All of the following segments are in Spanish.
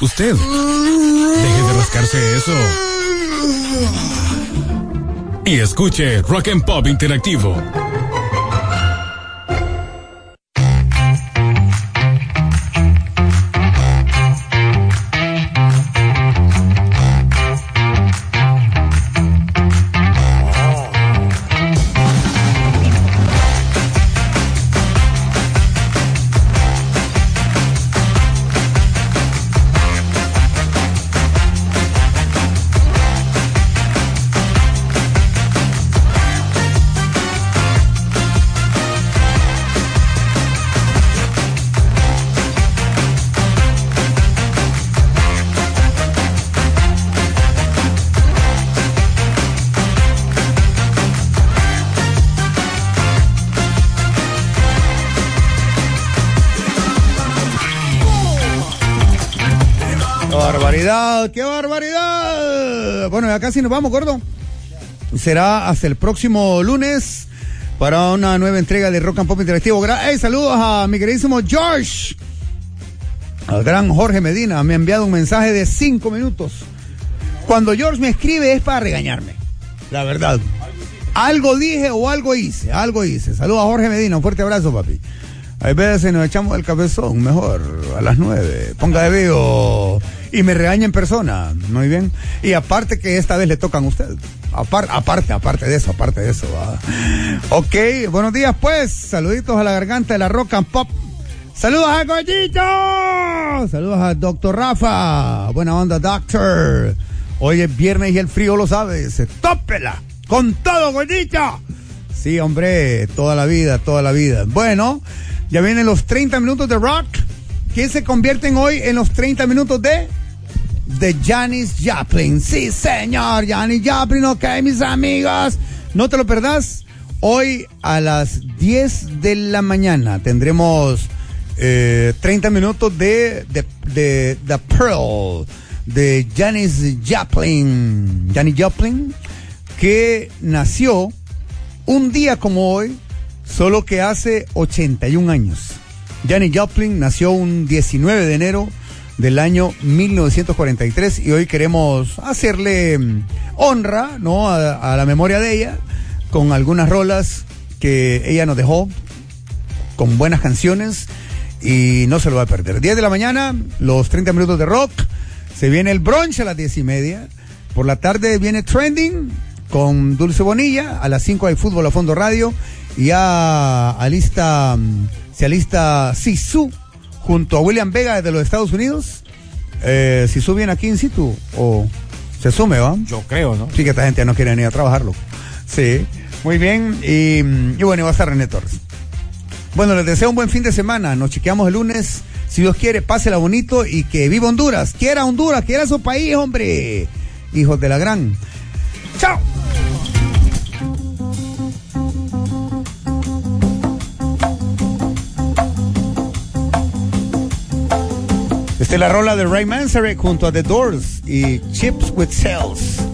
Usted. Deje de rascarse eso. Y escuche Rock and Pop Interactivo. ¡Qué barbaridad! Bueno, ya casi nos vamos, gordo. Será hasta el próximo lunes para una nueva entrega de Rock and Pop Interactivo. Hey, saludos a mi queridísimo George. Al gran Jorge Medina. Me ha enviado un mensaje de cinco minutos. Cuando George me escribe es para regañarme. La verdad. Algo dije o algo hice. Algo hice. Saludos a Jorge Medina. Un fuerte abrazo, papi. Hay veces nos echamos el cabezón, mejor, a las nueve. Ponga de video y me regaña en persona. Muy bien. Y aparte que esta vez le tocan a usted. Aparte, aparte, de eso, aparte de eso. Ok, buenos días pues. Saluditos a la garganta de la rock and pop. Saludos a Goyito. Saludos a Doctor Rafa. Buena onda, Doctor. Hoy es viernes y el frío lo sabe. Se tópela. Con todo, Goyito. Sí, hombre, toda la vida, toda la vida. Bueno. Ya vienen los 30 minutos de rock. ¿Quién se convierten hoy en los 30 minutos de? De Janis Joplin. Sí, señor, Janis Joplin, ok, mis amigos. No te lo perdás. Hoy a las 10 de la mañana tendremos 30 eh, minutos de, de, de The Pearl de Janis Joplin. Janis Joplin, que nació un día como hoy, solo que hace 81 años. Janis Joplin nació un 19 de enero del año 1943 y hoy queremos hacerle mm, honra ¿no? A, la memoria de ella con algunas rolas que ella nos dejó con buenas canciones y no se lo va a perder. 10 de la mañana, los 30 minutos de rock, se viene el brunch a las 10 y media, por la tarde viene Trending con Dulce Bonilla, a las 5 hay fútbol a fondo radio ya alista, se alista Sisu junto a William Vega desde los Estados Unidos. Eh, Sisu viene aquí in situ o se sume, ¿va? Yo creo, ¿no? Sí, que esta gente no quiere ni a trabajarlo. Sí, muy bien. Y, y bueno, va a estar René Torres. Bueno, les deseo un buen fin de semana. Nos chequeamos el lunes. Si Dios quiere, pásela bonito y que viva Honduras. Quiera Honduras, quiera su país, hombre. Hijos de la gran. ¡Chao! Es la rola de Ray Manzarek junto a The Doors y Chips with Cells.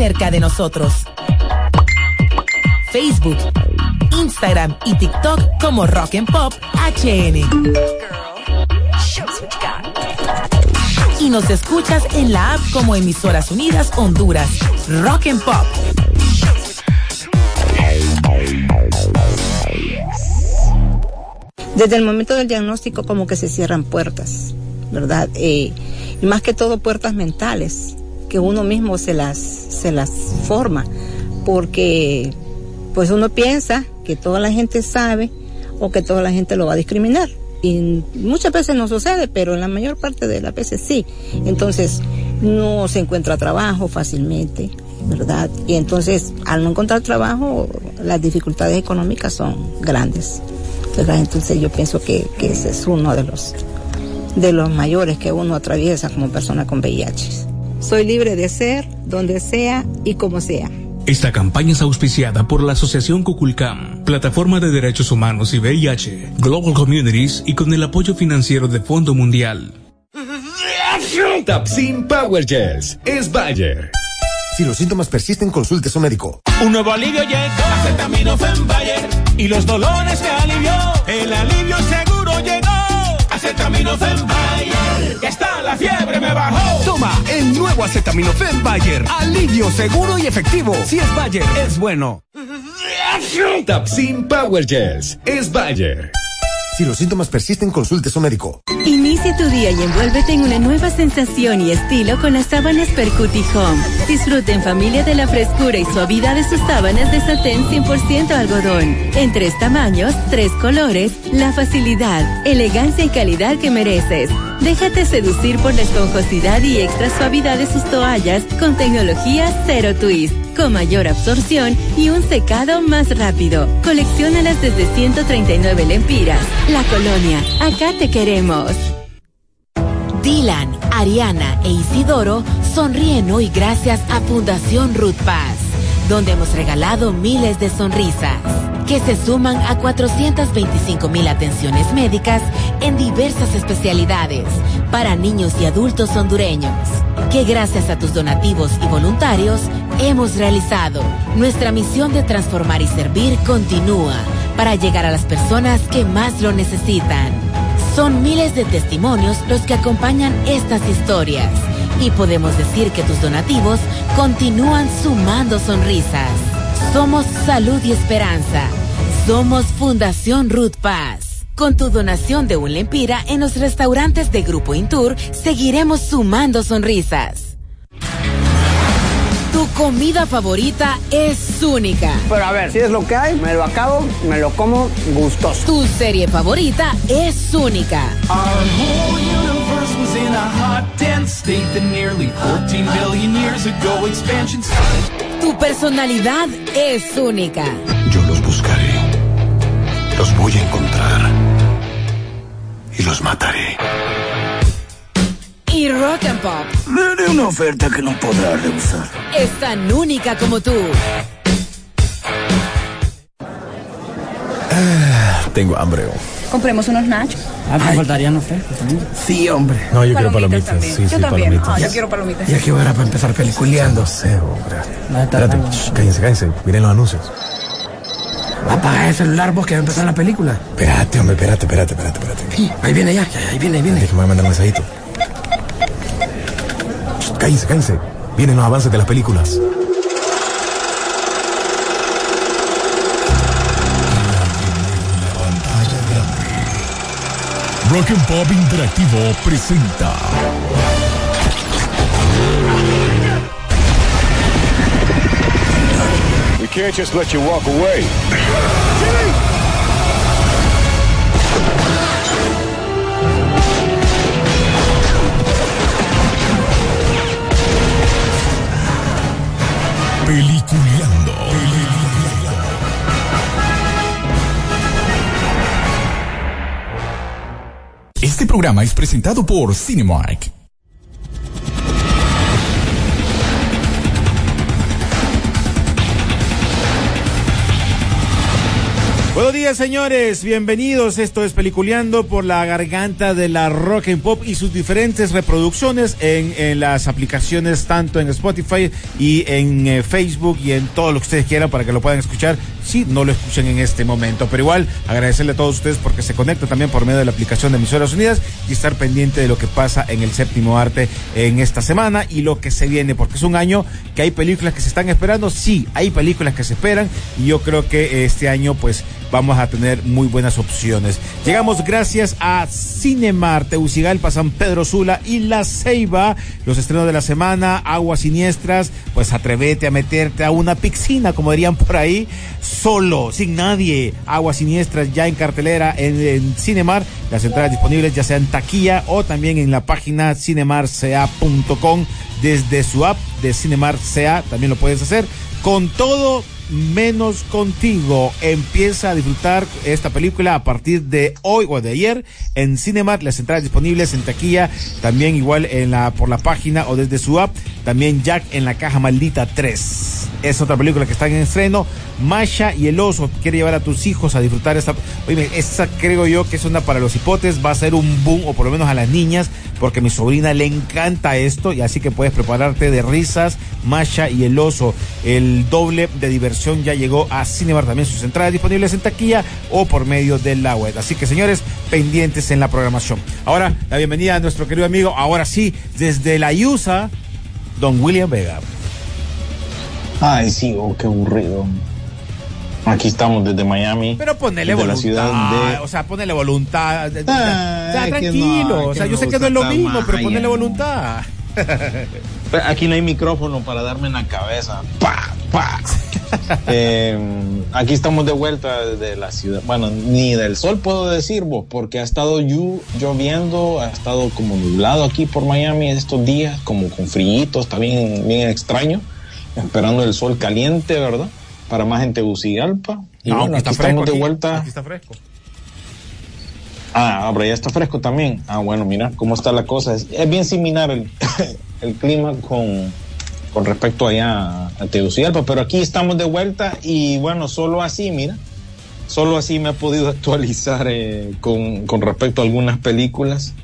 Cerca de nosotros. Facebook, Instagram y TikTok como Rock and Pop HN. Y nos escuchas en la app como Emisoras Unidas Honduras. Rock and Pop. Desde el momento del diagnóstico como que se cierran puertas, ¿verdad? Eh, y más que todo puertas mentales, que uno mismo se las se las forma, porque pues uno piensa que toda la gente sabe o que toda la gente lo va a discriminar. Y muchas veces no sucede, pero en la mayor parte de las veces sí. Entonces, no se encuentra trabajo fácilmente, ¿verdad? Y entonces, al no encontrar trabajo, las dificultades económicas son grandes. Entonces, yo pienso que, que ese es uno de los, de los mayores que uno atraviesa como persona con VIH. Soy libre de ser, donde sea y como sea. Esta campaña es auspiciada por la Asociación Cuculcam, Plataforma de Derechos Humanos y VIH, Global Communities y con el apoyo financiero de Fondo Mundial. Tapsin Power Gels es Bayer. Si los síntomas persisten, consulte a su médico. Un nuevo alivio llegó, acetaminofén Bayer, y los dolores que alivió, el alivio llegó. Acetaminofén Bayer, que está la fiebre me bajó. Toma el nuevo acetaminofén Bayer. Alivio seguro y efectivo. Si es Bayer, es bueno. Tapsin Power Gels es Bayer. Si los síntomas persisten, consulte a su médico. Inicia tu día y envuélvete en una nueva sensación y estilo con las sábanas Percuti Home. Disfruta en familia de la frescura y suavidad de sus sábanas de satén 100% algodón. En tres tamaños, tres colores, la facilidad, elegancia y calidad que mereces. Déjate seducir por la esponjosidad y extra suavidad de sus toallas con tecnología Zero Twist, con mayor absorción y un secado más rápido. Colecciónalas desde 139 lempiras. La Colonia, acá te queremos. Dylan, Ariana e Isidoro sonríen hoy gracias a Fundación Ruth Paz, donde hemos regalado miles de sonrisas que se suman a 425 mil atenciones médicas en diversas especialidades para niños y adultos hondureños, que gracias a tus donativos y voluntarios hemos realizado. Nuestra misión de transformar y servir continúa para llegar a las personas que más lo necesitan. Son miles de testimonios los que acompañan estas historias y podemos decir que tus donativos continúan sumando sonrisas. Somos salud y esperanza. Somos Fundación Ruth Paz. Con tu donación de un lempira en los restaurantes de Grupo Intur, seguiremos sumando sonrisas. Tu comida favorita es única. Pero a ver, si es lo que hay, me lo acabo, me lo como gustoso. Tu serie favorita es única. Our whole universe was in a hot, dense state that nearly 14 billion years ago expansion started. Tu personalidad es única. Yo los buscaré. Los voy a encontrar. Y los mataré. Y Rock and Pop Le haré una oferta que no podrá rehusar. es tan única como tú. Tengo hambre. Compremos unos nachos. Ah, me faltarían ofrecas también. Sí, hombre. No, yo quiero Palomitas. Sí, yo sí, también. palomitas. Ah, yo quiero palomitas. Y aquí ahora para empezar peliculeando. No sé, hombre. Espérate, shh, cállense, cállense. Miren los anuncios. Apaga el celular vos que va a empezar la película. Espérate, hombre, espérate, espérate, espérate, espérate. Sí, ahí viene ya, ya, ahí viene, ahí viene. Déjame mandar un mensajito. Cállense, cállense. Vienen los avances de las películas. Rock and Pop Interactivo presenta. We can't just let you walk away. Peliculeando. Este programa es presentado por Cinemark. Días, señores. Bienvenidos. Esto es Peliculeando por la garganta de la rock and pop y sus diferentes reproducciones en, las aplicaciones, tanto en Spotify y en eh, Facebook y en todo lo que ustedes quieran para que lo puedan escuchar si no lo escuchan en este momento. Pero igual, agradecerle a todos ustedes porque se conectan también por medio de la aplicación de Emisoras Unidas y estar pendiente de lo que pasa en el séptimo arte en esta semana y lo que se viene, porque es un año que hay películas que se están esperando. Sí, hay películas que se esperan y yo creo que este año, pues, vamos a tener muy buenas opciones. Llegamos gracias a Cinemar, Teucigalpa, San Pedro Sula y La Ceiba. Los estrenos de la semana, Aguas Siniestras, pues atrévete a meterte a una piscina, como dirían por ahí, solo, sin nadie. Aguas Siniestras ya en cartelera en, en Cinemar. Las entradas disponibles ya sea en taquilla o también en la página cinemarca.com desde su app de Cinemar CA. También lo puedes hacer. Con todo menos contigo. Empieza a disfrutar esta película a partir de hoy o de ayer en Cinemat, las entradas disponibles en taquilla, también igual en la por la página o desde su app, también Jack en la caja maldita 3. Es otra película que está en estreno. Masha y el oso quiere llevar a tus hijos a disfrutar esta. Oye, esta creo yo que es una para los hipotes, va a ser un boom, o por lo menos a las niñas, porque mi sobrina le encanta esto, y así que puedes prepararte de risas. Masha y el oso, el doble de diversión ya llegó a Cinebar también sus entradas disponibles en taquilla o por medio de la web. Así que señores, pendientes en la programación. Ahora, la bienvenida a nuestro querido amigo, ahora sí, desde la USA, don William Vega. Ay, sí, oh, qué aburrido. Aquí estamos desde Miami. Pero ponele desde la voluntad, ciudad de o sea, ponele voluntad. o sea, Ay, que tranquilo, no, o sea, yo sé que no es lo mismo, pero ponele voluntad. Pero Aquí no hay micrófono para darme en la cabeza. ¡Pa! ¡Pa! Eh, aquí estamos de vuelta de la ciudad. Bueno, ni del sol puedo decir vos, porque ha estado lloviendo, ha estado como nublado aquí por Miami estos días, como con frío, está bien, bien extraño. Esperando el sol caliente, ¿verdad? Para más en Tegucigalpa. Y No, bueno, aquí aquí está estamos fresco. de aquí- vuelta. aquí está fresco. Ah, ahora ya está fresco también. Ah, bueno, mira cómo está la cosa. Es, es bien similar el, el clima con, con respecto allá a Tegucigalpa, pero aquí estamos de vuelta y bueno, solo así, mira, solo así me he podido actualizar eh, con, con respecto a algunas películas.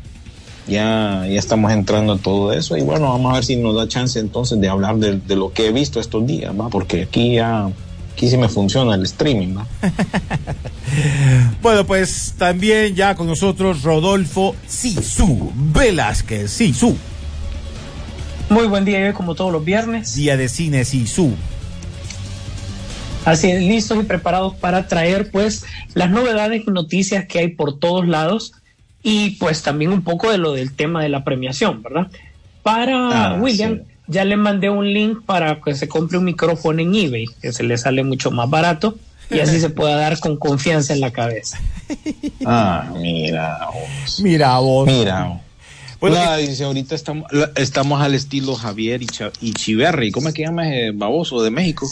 Ya, ya estamos entrando a todo eso y bueno, vamos a ver si nos da chance entonces de hablar de, de lo que he visto estos días, ¿va? Porque aquí ya, aquí sí me funciona el streaming, ¿va? Bueno, pues también ya con nosotros Rodolfo Sisu Velázquez. Sisu. Muy buen día, como todos los viernes. Día de cine Sisu. Así es, listos y preparados para traer pues las novedades y noticias que hay por todos lados y pues también un poco de lo del tema de la premiación, ¿verdad? Para Ah, William, ya le mandé un link para que se compre un micrófono en eBay, que se le sale mucho más barato y así se pueda dar con confianza en la cabeza. Ah, mira vos. Mira vos. Mira. Bueno, dice, ahorita estamos, estamos al estilo Javier y, Chiverri. ¿Cómo es que llama ese baboso de México?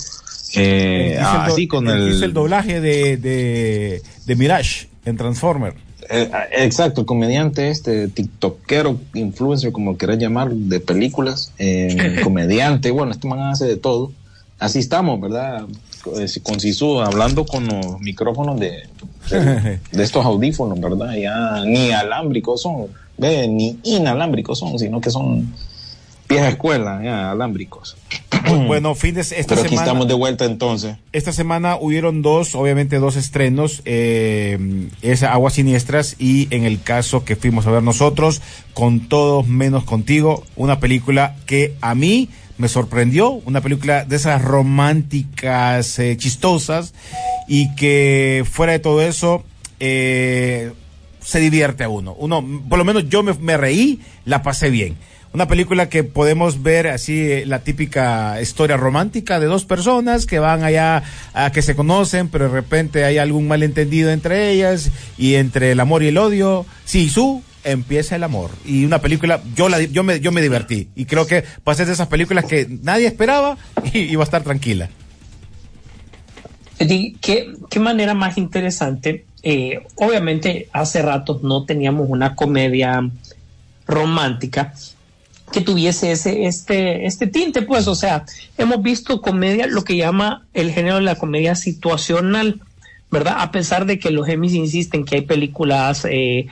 Eh, do- así con él el, doblaje de, de, de Mirage en Transformer. eh, exacto, el comediante este, tiktokero, influencer, como querés llamar, de películas, eh, comediante, bueno, este man hace de todo. Así estamos, ¿verdad? Eh, Con Sisu, hablando con los micrófonos de, de, estos audífonos, ¿verdad? Ya ni alámbricos son, ve, ni inalámbricos son, sino que son vieja escuela, ya, alámbricos. Bueno, fin de esta Pero aquí semana. estamos de vuelta entonces. Esta semana hubieron dos, obviamente dos estrenos, eh, es Aguas Siniestras y en el caso que fuimos a ver nosotros, con todos menos contigo, una película que a mí me sorprendió, una película de esas románticas, eh, chistosas y que fuera de todo eso, eh, se divierte a uno. Uno, por lo menos yo me, reí, la pasé bien. Una película que podemos ver así, eh, la típica historia romántica de dos personas que van allá a que se conocen, pero de repente hay algún malentendido entre ellas y entre el amor y el odio. Sí, su empieza el amor. Y una película, yo la, yo me, yo me divertí. Y creo que va a ser de esas películas que nadie esperaba y, y va a estar tranquila. ¿Qué, qué manera más interesante. Eh, obviamente hace rato no teníamos una comedia romántica que tuviese ese este este tinte pues o sea hemos visto comedia lo que llama el género de la comedia situacional verdad a pesar de que los Emmys insisten que hay películas eh,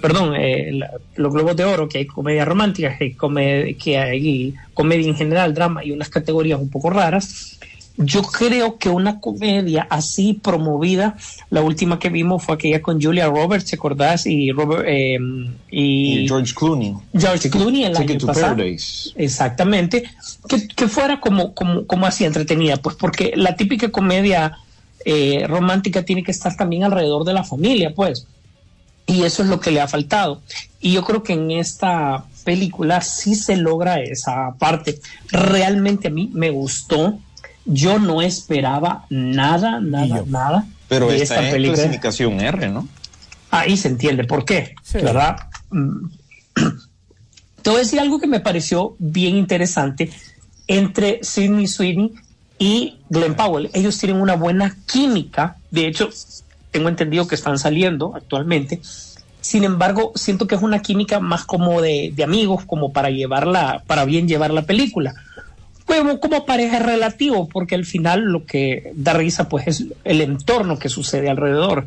perdón eh, la- los globos de oro que hay comedia romántica que hay comedia, que hay comedia en general drama y unas categorías un poco raras yo creo que una comedia así promovida, la última que vimos fue aquella con Julia Roberts, ¿te acordás? Y Robert eh, y, Y George Clooney. George Clooney el Ticket año to pasado. Paradise. Exactamente. Que, que fuera como, como, como así entretenida, pues porque la típica comedia eh, romántica tiene que estar también alrededor de la familia, pues. Y eso es lo que le ha faltado. Y yo creo que en esta película sí se logra esa parte. Realmente a mí me gustó. Yo no esperaba nada, nada, nada Pero de esta esta es película. clasificación R, ¿no? Ahí se entiende por qué, ¿verdad? Mm. Te voy a decir algo que me pareció bien interesante entre Sidney Sweeney y Glenn Powell. Ellos tienen una buena química. De hecho, tengo entendido que están saliendo actualmente. Sin embargo, siento que es una química más como de, de amigos, como para llevarla, para bien llevar la película. Como, como pareja es relativo, porque al final lo que da risa pues es el entorno que sucede alrededor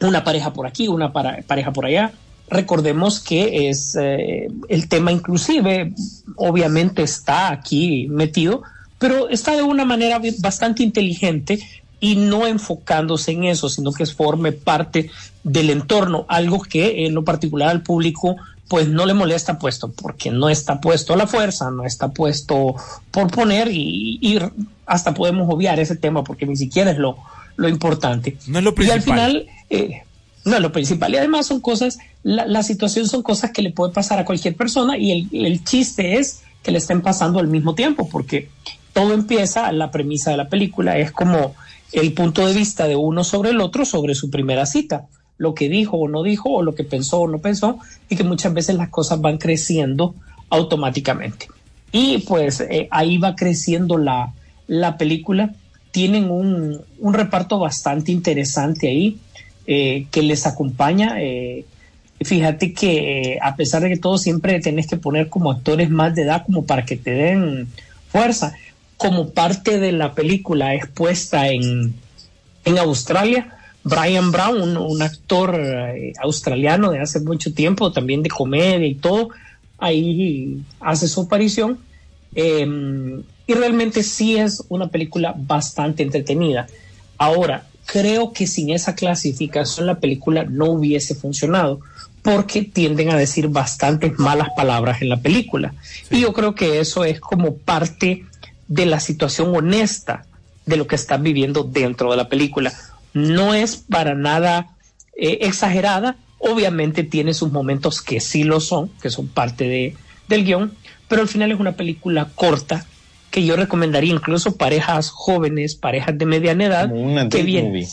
una pareja por aquí, una para- pareja por allá. Recordemos que es eh, el tema inclusive, obviamente está aquí metido, pero está de una manera bastante inteligente y no enfocándose en eso, sino que forme parte del entorno, algo que en lo particular al público pues no le molesta puesto, porque no está puesto a la fuerza, no está puesto por poner y, y hasta podemos obviar ese tema porque ni siquiera es lo, lo importante. No es lo Y al principal. final, eh, no es lo principal. Y además son cosas, la, la situación son cosas que le puede pasar a cualquier persona y el, el chiste es que le estén pasando al mismo tiempo, porque todo empieza, la premisa de la película es como el punto de vista de uno sobre el otro sobre su primera cita, lo que dijo o no dijo, o lo que pensó o no pensó, y que muchas veces las cosas van creciendo automáticamente. Y pues eh, ahí va creciendo la, la película. Tienen un, un, reparto bastante interesante ahí eh, que les acompaña. Eh, fíjate que a pesar de que todo siempre tenés que poner como actores más de edad como para que te den fuerza, como parte de la película expuesta en, en Australia, Brian Brown, un, actor eh, australiano de hace mucho tiempo, también de comedia y todo, ahí hace su aparición. Eh, y realmente sí es una película bastante entretenida. Ahora, creo que sin esa clasificación la película no hubiese funcionado porque tienden a decir bastantes malas palabras en la película. Sí. Y yo creo que eso es como parte de la situación honesta de lo que están viviendo dentro de la película. No es para nada eh, exagerada, obviamente tiene sus momentos que sí lo son, que son parte de, del guion, pero al final es una película corta que yo recomendaría incluso parejas jóvenes, parejas de mediana edad, que bien, movie.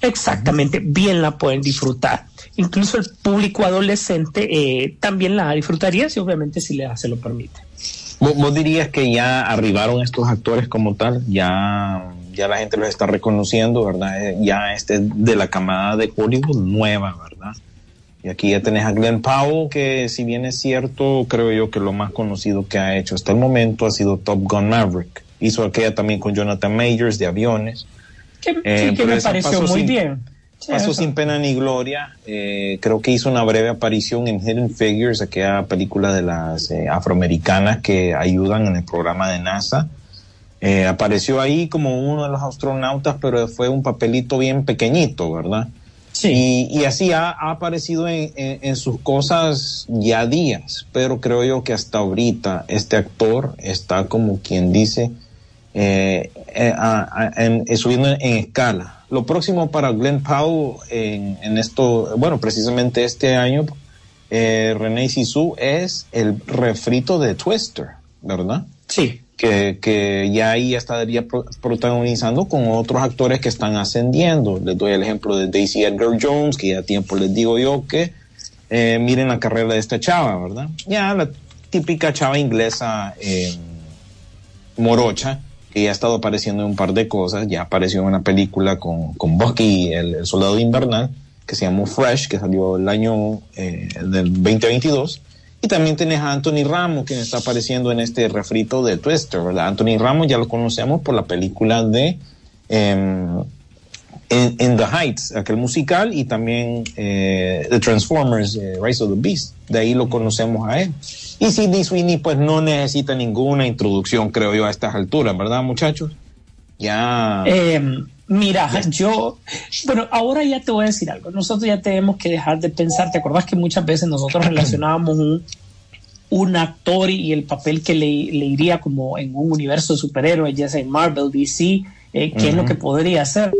exactamente, bien la pueden disfrutar. Incluso el público adolescente eh, también la disfrutaría, si obviamente si le, se lo permite. ¿Vos, ¿Vos, dirías que ya arribaron estos actores como tal? Ya, ya la gente los está reconociendo, ¿verdad? Eh, Ya este de la camada de Hollywood nueva, ¿verdad? Y aquí ya tenés a Glenn Powell, que si bien es cierto, creo yo que lo más conocido que ha hecho hasta el momento ha sido Top Gun Maverick. Hizo aquella también con Jonathan Majors de aviones. Que, eh, sí, que me pareció muy sin, bien. Pasó sin pena ni gloria. Eh, creo que hizo una breve aparición en Hidden Figures, aquella película de las eh, afroamericanas que ayudan en el programa de NASA. Eh, apareció ahí como uno de los astronautas, pero fue un papelito bien pequeñito, ¿verdad? Sí. Y, y, así ha, ha aparecido en, en, en, sus cosas ya días, pero creo yo que hasta ahorita este actor está como quien dice a, a, en, subiendo en, escala. Lo próximo para Glenn Powell en, esto, bueno, precisamente este año, eh, René Sisu es el refrito de Twister, ¿verdad? Sí. Que, que, ya ahí estaría pro, protagonizando con otros actores que están ascendiendo. Les doy el ejemplo de Daisy Edgar Jones, que ya a tiempo les digo yo que eh, miren la carrera de esta chava, ¿verdad? Ya la típica chava inglesa eh, morocha, que ya ha estado apareciendo en un par de cosas, ya apareció en una película con, con Bucky, el, soldado invernal, que se llamó Fresh, que salió el año eh, del 2022 y también tenés a Anthony Ramos, que está apareciendo en este refrito de Twister, ¿verdad? Anthony Ramos ya lo conocemos por la película de eh, in, in, the Heights, aquel musical, y también eh, The Transformers, eh, Rise of the Beast. De ahí lo conocemos a él. Y Sidney Sweeney, pues no necesita ninguna introducción, creo yo, a estas alturas, ¿verdad, muchachos? Ya. Eh, mira, yo, bueno, ahora ya te voy a decir algo. Nosotros ya tenemos que dejar de pensar. ¿Te acordás que muchas veces nosotros relacionábamos un, un actor y el papel que le, le, iría como en un universo de superhéroes, ya sea en Marvel, DC, eh, qué uh -huh. es lo que podría hacer?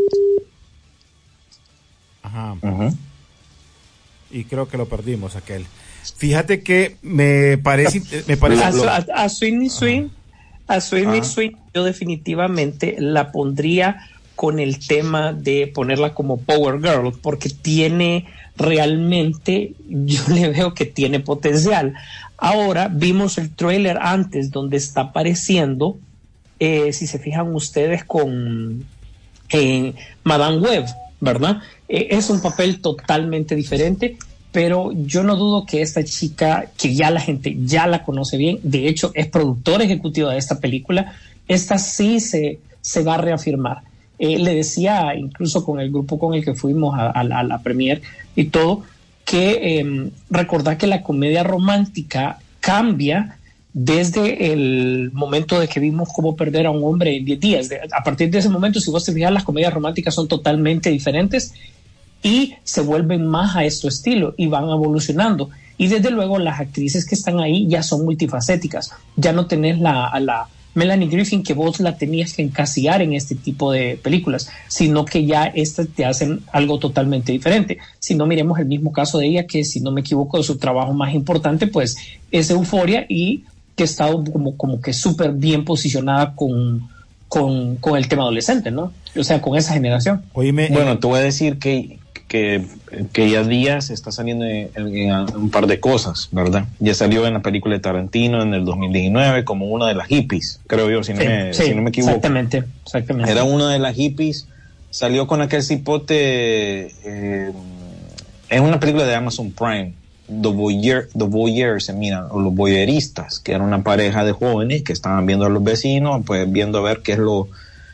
Ajá. Uh -huh. Y creo que lo perdimos aquel. Fíjate que me parece, me parece a, a, a Sweeney Swing, a Sweeney Swing, yo definitivamente la pondría con el tema de ponerla como Power Girl, porque tiene realmente, yo le veo que tiene potencial. Ahora vimos el trailer antes donde está apareciendo, eh, si se fijan ustedes, con eh, Madame Web, ¿verdad? Eh, es un papel totalmente diferente, pero yo no dudo que esta chica, que ya la gente ya la conoce bien, de hecho es productora ejecutiva de esta película, esta sí se, se va a reafirmar eh, le decía incluso con el grupo con el que fuimos a, la premier y todo, que eh, recordar que la comedia romántica cambia desde el momento de que vimos cómo perder a un hombre en 10 días. A partir de ese momento, si vos te fijas, las comedias románticas son totalmente diferentes y se vuelven más a este estilo y van evolucionando. Y desde luego las actrices que están ahí ya son multifacéticas. Ya no tenés la, la Melanie Griffin que vos la tenías que encasillar en este tipo de películas, sino que ya estas te hacen algo totalmente diferente. Si no miremos el mismo caso de ella, que si no me equivoco, su trabajo más importante pues es Euforia y que ha estado como, como que súper bien posicionada con, con, con el tema adolescente, ¿no? O sea, con esa generación. bueno, te voy a decir que, que, que ya Díaz está saliendo en, en un par de cosas, ¿verdad? Ya salió en la película de Tarantino en el 2019 como una de las hippies, creo yo, si no, Sí, me, sí, si no me equivoco. Exactamente, exactamente. Era una de las hippies, salió con aquel cipote, eh, es una película de Amazon Prime, The, Voyeur, The Voyeurs, se miran, o los voyeuristas, que era una pareja de jóvenes que estaban viendo a los vecinos, pues viendo a ver qué es lo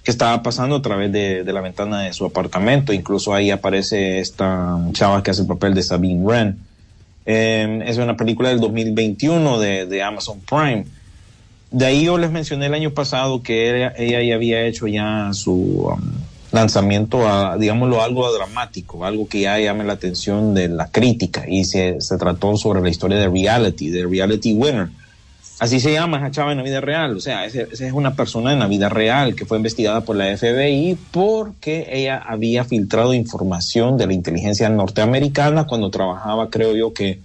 que estaba pasando a través de, la ventana de su apartamento. Incluso ahí aparece esta chava que hace el papel de Sabine Wren. Eh, es una película del 2021 de, de Amazon Prime. De ahí yo les mencioné el año pasado que ella, ella ya había hecho ya su um, lanzamiento a, digámoslo, algo dramático, algo que ya llame la atención de la crítica y se, se trató sobre la historia de reality, de reality winner. Así se llama esa chava en la vida real, o sea, esa es una persona en la vida real que fue investigada por la FBI porque ella había filtrado información de la inteligencia norteamericana cuando trabajaba, creo yo, que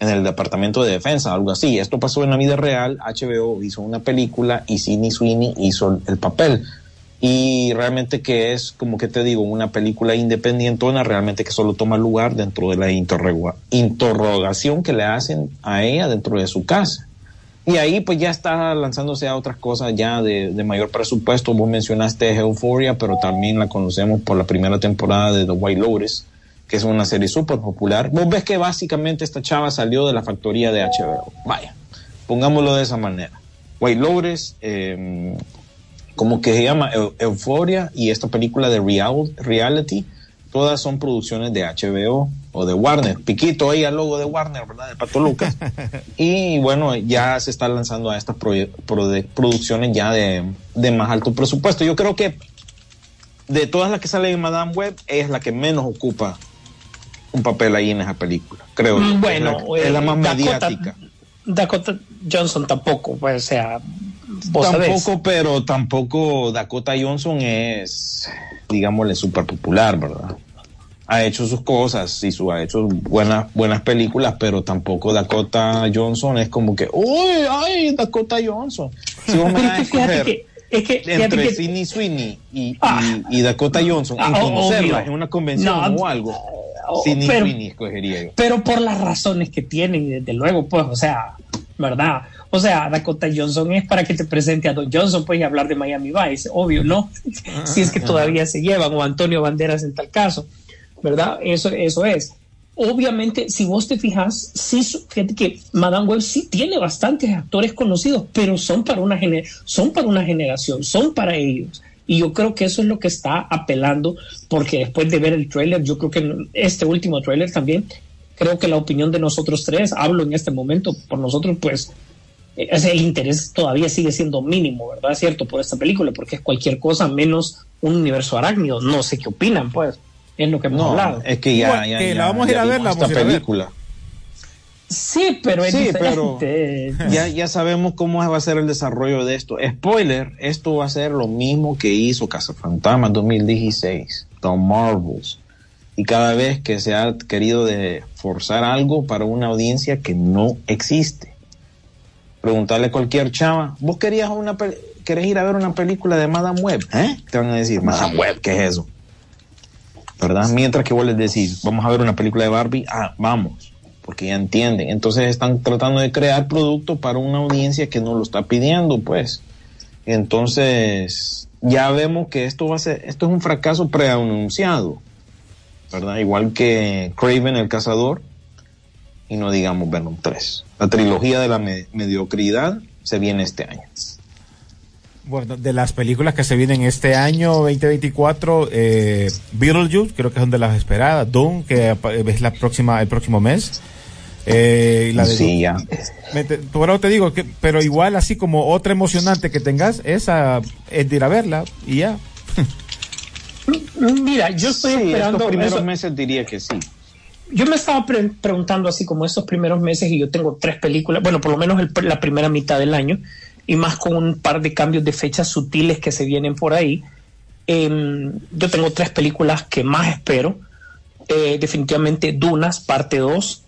en el Departamento de Defensa, algo así. Esto pasó en la vida real, HBO hizo una película y Sidney Sweeney hizo el papel. Y realmente que es, como que te digo, una película independientona, realmente que solo toma lugar dentro de la interroga- interrogación que le hacen a ella dentro de su casa. Y ahí pues ya está lanzándose a otras cosas ya de, mayor presupuesto. Vos mencionaste Euphoria, pero también la conocemos por la primera temporada de The White Lotus, que es una serie súper popular. Vos ves que básicamente esta chava salió de la factoría de HBO. Vaya, pongámoslo de esa manera. White Lotus, eh, como que se llama Eu- Euphoria y esta película de real, reality, todas son producciones de HBO o de Warner. Piquito ahí al logo de Warner, ¿verdad? De Pato Lucas. y bueno, ya se está lanzando a estas producciones ya de, de más alto presupuesto. Yo creo que de todas las que salen en Madame Web, es la que menos ocupa un papel ahí en esa película. Creo. Mm, Bueno, es la, es la eh, más Dakota- mediática. Dakota Johnson tampoco, pues, o sea, tampoco, sabés. pero tampoco Dakota Johnson es, digámosle, súper popular, ¿verdad? Ha hecho sus cosas y su, ha hecho buenas, buenas películas, pero tampoco Dakota Johnson es como que, uy, ay, Dakota Johnson. Si vos me das es que entre que- Sidney Sweeney y, Ah. y Dakota Johnson, en Ah, conocerla obvio. en una convención No, o algo, oh, Sidney pero- Sweeney escogería yo. pero por las razones que tienen, desde luego, pues, o sea, ¿verdad? O sea, Dakota Johnson es para que te presente a Don Johnson, pues, y hablar de Miami Vice, obvio, ¿no? si es que todavía se llevan, o Antonio Banderas en tal caso, ¿verdad? Eso, eso es. Obviamente, si vos te fijas, sí, fíjate que Madame Web sí tiene bastantes actores conocidos, pero son para una gener- son para una generación, son para ellos. Y yo creo que eso es lo que está apelando, porque después de ver el tráiler, yo creo que este último tráiler también, creo que la opinión de nosotros tres, hablo en este momento por nosotros, pues el interés todavía sigue siendo mínimo, ¿verdad? Cierto, por esta película, porque es cualquier cosa menos un universo arácnido. No sé qué opinan, pues. Es lo que hemos No, hablado. es que ya, ya, que ya- la vamos a ir a ver, la película. Sí, pero es Sí, pero diferente. ya, ya sabemos cómo va a ser el desarrollo de esto. Spoiler, esto va a ser lo mismo que hizo Cazafantasmas 2016, The Marvels. Y cada vez que se ha querido de forzar algo para una audiencia que no existe. Preguntarle a cualquier chava, ¿vos querías una querés ir a ver una película de Madame Web? ¿Eh? Te van a decir, Madame Web, ¿qué es eso? ¿Verdad? Mientras que vos les decís, vamos a ver una película de Barbie, ah, vamos porque ya entienden. Entonces están tratando de crear producto para una audiencia que no lo está pidiendo, pues. Entonces, ya vemos que esto va a ser, esto es un fracaso preanunciado, ¿verdad? Igual que Craven el Cazador y no digamos Venom 3. La trilogía de la me- mediocridad se viene este año. Bueno, de las películas que se vienen este año 2024, eh, Beetlejuice, creo que son de las esperadas. Doom, que es la próxima, el próximo mes. Eh, y la de Sí, ya. Te- por ahora te digo que, pero igual así como otra emocionante que tengas, esa es de ir a verla y ya. Mira, yo estoy Sí, esperando. estos primeros eso. meses diría que sí. Yo me estaba pre- preguntando así como estos primeros meses y yo tengo tres películas, bueno, por lo menos el- la primera mitad del año y más con un par de cambios de fechas sutiles que se vienen por ahí. Em, yo tengo tres películas que más espero. Eh, definitivamente Dunas, parte 2.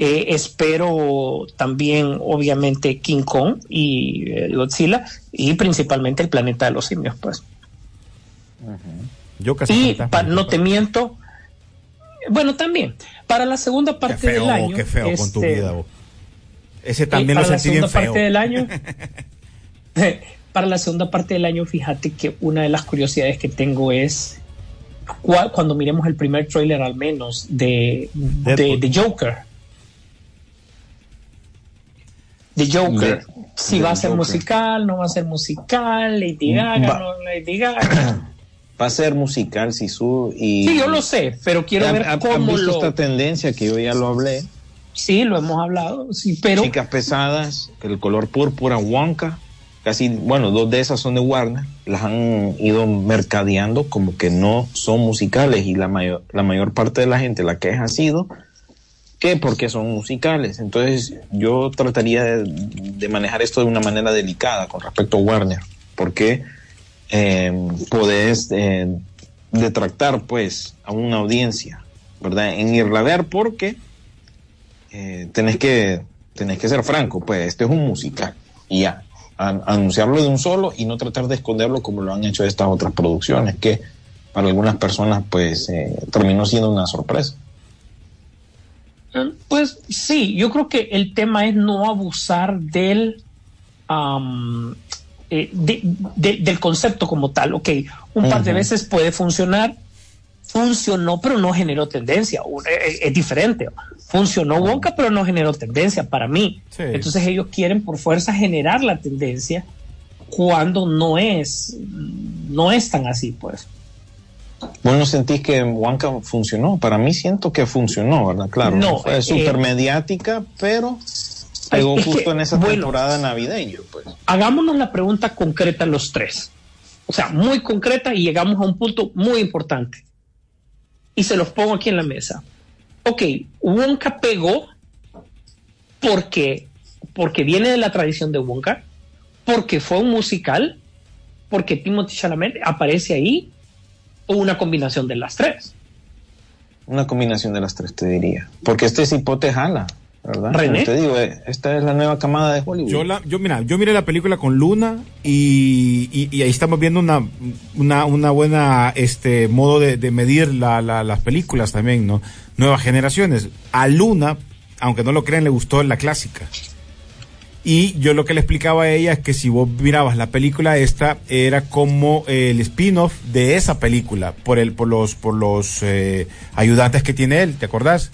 Eh, espero también, obviamente, King Kong y eh, Godzilla y principalmente el planeta de los simios, pues. Yo casi Y pa- no te miento, bueno, también, para la segunda parte Qué feo, del año. qué feo con tu este, vida. vos. Ese eh, también lo sentí bien feo. parte del año. para la segunda parte del año, fíjate que una de las curiosidades que tengo es cua- cuando miremos el primer tráiler al menos de, de, de Joker. De Joker. De- si va a ser Joker. musical, no va a ser musical, Lady Gaga, Va- no Lady Gaga. Va a ser musical, Sisu. Y Sí, yo lo sé, pero quiero ¿Ha- ver ha- ¿Has cómo visto lo. esta tendencia que yo ya lo hablé? Sí, lo hemos hablado, sí, pero Chicas pesadas, el color púrpura, Wonka. Casi, bueno, dos de esas son de Warner. Las han ido mercadeando como que no son musicales y la mayor, la mayor parte de la gente la queja ha sido que porque son musicales. Entonces yo trataría de, manejar esto de una manera delicada con respecto a Warner, porque eh, podés eh, detractar pues a una audiencia, ¿verdad? En irla a ver porque eh, tenés que tenés que ser franco, pues este es un musical y ya An- anunciarlo de un solo y no tratar de esconderlo como lo han hecho estas otras producciones que para algunas personas pues eh, terminó siendo una sorpresa. Eh, Pues sí, yo creo que el tema es no abusar del, eh, de- de- del concepto como tal. Ok, un par de veces puede funcionar, funcionó pero no generó tendencia. Un- eh, Es, diferente. Funcionó Wonka pero no generó tendencia para mí. Sí. Entonces ellos quieren por fuerza generar la tendencia cuando no es, no es tan así, pues. Bueno, sentís que Wonka funcionó. Para mí siento que funcionó, ¿verdad? Claro, No, fue eh, súper mediática, pero que, justo en esa bueno, temporada navideña. Pues. hagámonos la pregunta concreta los tres. O sea, muy concreta y llegamos a un punto muy importante. Y se los pongo aquí en la mesa. Ok, Wonka pegó porque, porque viene de la tradición de Wonka, porque fue un musical, porque Timothy Chalamet aparece ahí, o una combinación de las tres. Una combinación de las tres, te diría. Porque este cipote jala, ¿verdad? René. Te digo, eh, esta es la nueva camada de Hollywood. Yo, la, yo, mira, yo miré la película con Luna y, y- y ahí estamos viendo una, una, una buena este, modo de, de medir la- la- las películas también, ¿no? Nuevas generaciones. A Luna, aunque no lo crean, le gustó la clásica. Y yo lo que le explicaba a ella es que si vos mirabas la película esta, era como el spin-off de esa película, por el, por los, por los eh, ayudantes que tiene él, ¿te acordás?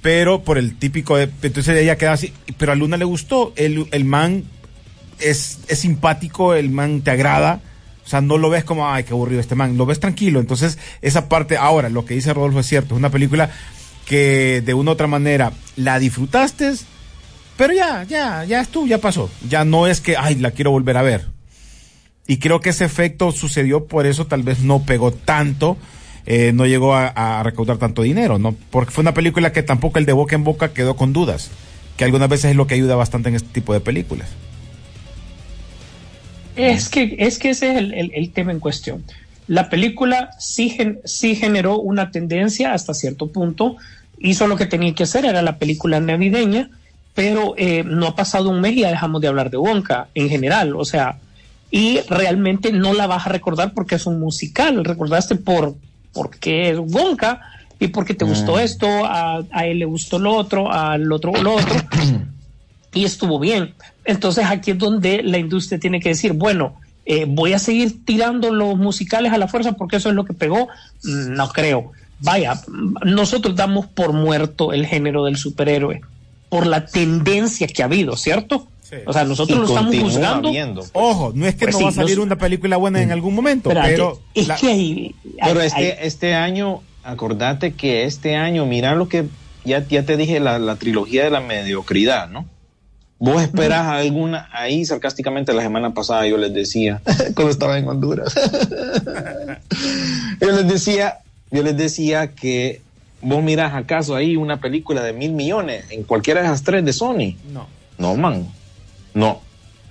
Pero por el típico de, entonces ella queda así, pero a Luna le gustó, el, el man es, es simpático, el man te agrada, o sea, no lo ves como, ay, qué aburrido este man, lo ves tranquilo, entonces esa parte, ahora, lo que dice Rodolfo es cierto, es una película que de una u otra manera la disfrutaste, pero ya, ya, ya estuvo, ya pasó. Ya no es que, ay, la quiero volver a ver. Y creo que ese efecto sucedió, por eso tal vez no pegó tanto, eh, no llegó a, recaudar tanto dinero, ¿no? Porque fue una película que tampoco el de boca en boca quedó con dudas, que algunas veces es lo que ayuda bastante en este tipo de películas. Es que, es que ese es el, el- el tema en cuestión. La película sí, gen- sí generó una tendencia hasta cierto punto, hizo lo que tenía que hacer, era la película navideña, pero eh, no ha pasado un mes y ya dejamos de hablar de Wonka en general, o sea, y realmente no la vas a recordar porque es un musical, recordaste por porque es Wonka y porque te gustó Mm. esto, a, a él le gustó lo otro, al otro lo otro, y estuvo bien. Entonces aquí es donde la industria tiene que decir, bueno, eh, voy a seguir tirando los musicales a la fuerza porque eso es lo que pegó. Mm, No creo. Vaya, nosotros damos por muerto el género del superhéroe por la tendencia que ha habido, ¿cierto? O sea, nosotros Y lo estamos continúa juzgando. habiendo. Ojo, no es que Pues no sí, va a salir no- una película buena en algún momento, pero... es la- que hay- Pero este, hay- este año, acordate que este año, mira lo que ya, ya te dije, la, la trilogía de la mediocridad, ¿no? Vos esperás alguna, ahí sarcásticamente la semana pasada yo les decía, cuando estaba en Honduras, yo les decía, yo les decía que vos mirás acaso ahí una película de mil millones en cualquiera de esas tres de Sony. No. No, man. No,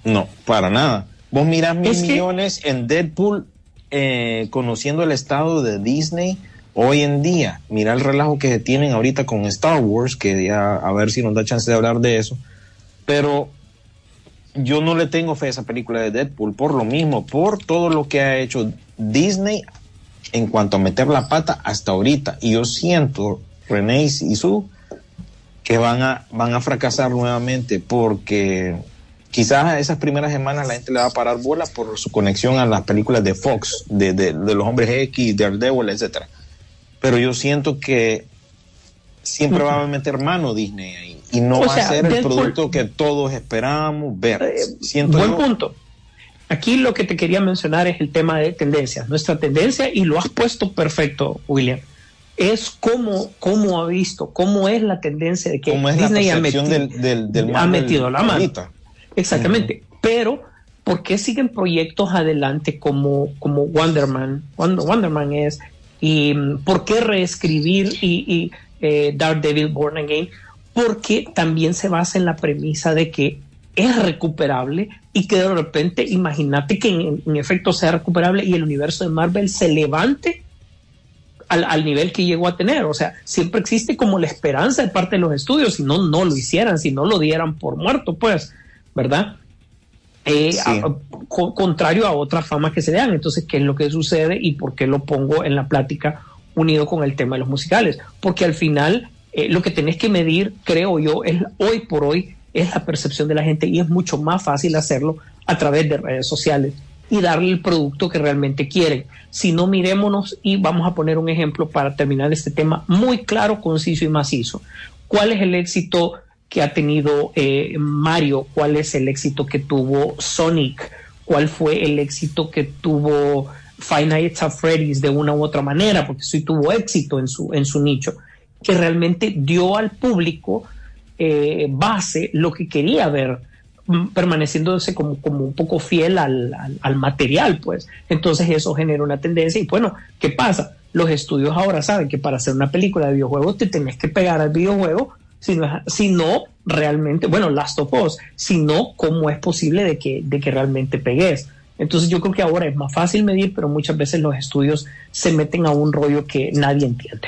no, para nada. Vos mirás mil Es que- millones en Deadpool, eh, conociendo el estado de Disney, Hoy en día, mira el relajo que tienen ahorita con Star Wars, que ya a ver si nos da chance de hablar de eso, pero yo no le tengo fe a esa película de Deadpool por lo mismo, por todo lo que ha hecho Disney en cuanto a meter la pata hasta ahorita. Y yo siento, René y Sue, que van a, van a fracasar nuevamente porque quizás esas primeras semanas la gente le va a parar bola por su conexión a las películas de Fox, de, de, de los hombres X, Daredevil, etcétera. Pero yo siento que siempre va a meter mano Disney ahí y no O va sea, a ser el producto que todos esperábamos ver. Siento Buen yo- punto. Aquí lo que te quería mencionar es el tema de tendencias. Nuestra tendencia, y lo has puesto perfecto, William, es cómo, cómo ha visto, cómo es la tendencia de que ¿Cómo es la Disney ha, percepción meti- del, del, del ha Marvel metido la mano. ahorita? Exactamente. Pero, ¿por qué siguen proyectos adelante como, como Wonder Man? Wonder, Wonder Man es. ¿Y por qué reescribir y, y eh, Daredevil Born Again? Porque también se basa en la premisa de que es recuperable y que de repente, imagínate que en, en efecto sea recuperable y el universo de Marvel se levante al, al nivel que llegó a tener. O sea, siempre existe como la esperanza de parte de los estudios, si no, no lo hicieran, si no lo dieran por muerto, pues, ¿verdad? Eh, a- co- contrario a otras famas que se dan. Entonces, ¿qué es lo que sucede y por qué lo pongo en la plática unido con el tema de los musicales? Porque al final, eh, lo que tenés que medir, creo yo, es hoy por hoy, es la percepción de la gente y es mucho más fácil hacerlo a través de redes sociales y darle el producto que realmente quieren. Si no, mirémonos y vamos a poner un ejemplo para terminar este tema muy claro, conciso y macizo. ¿Cuál es el éxito que ha tenido eh, Mario? ¿Cuál es el éxito que tuvo Sonic? ¿Cuál fue el éxito que tuvo Five Nights at Freddy's de una u otra manera? Porque sí tuvo éxito en su, en su nicho, que realmente dio al público eh, base lo que quería ver mm, permaneciéndose como, como un poco fiel al, al- al material, pues. Entonces eso genera una tendencia y bueno, ¿qué pasa? Los estudios ahora saben que para hacer una película de videojuegos te tenés que pegar al videojuego, si no, es- si no realmente, bueno, Last of Us, si no, ¿cómo es posible de que, de que realmente pegues? Entonces yo creo que ahora es más fácil medir, pero muchas veces los estudios se meten a un rollo que nadie entiende.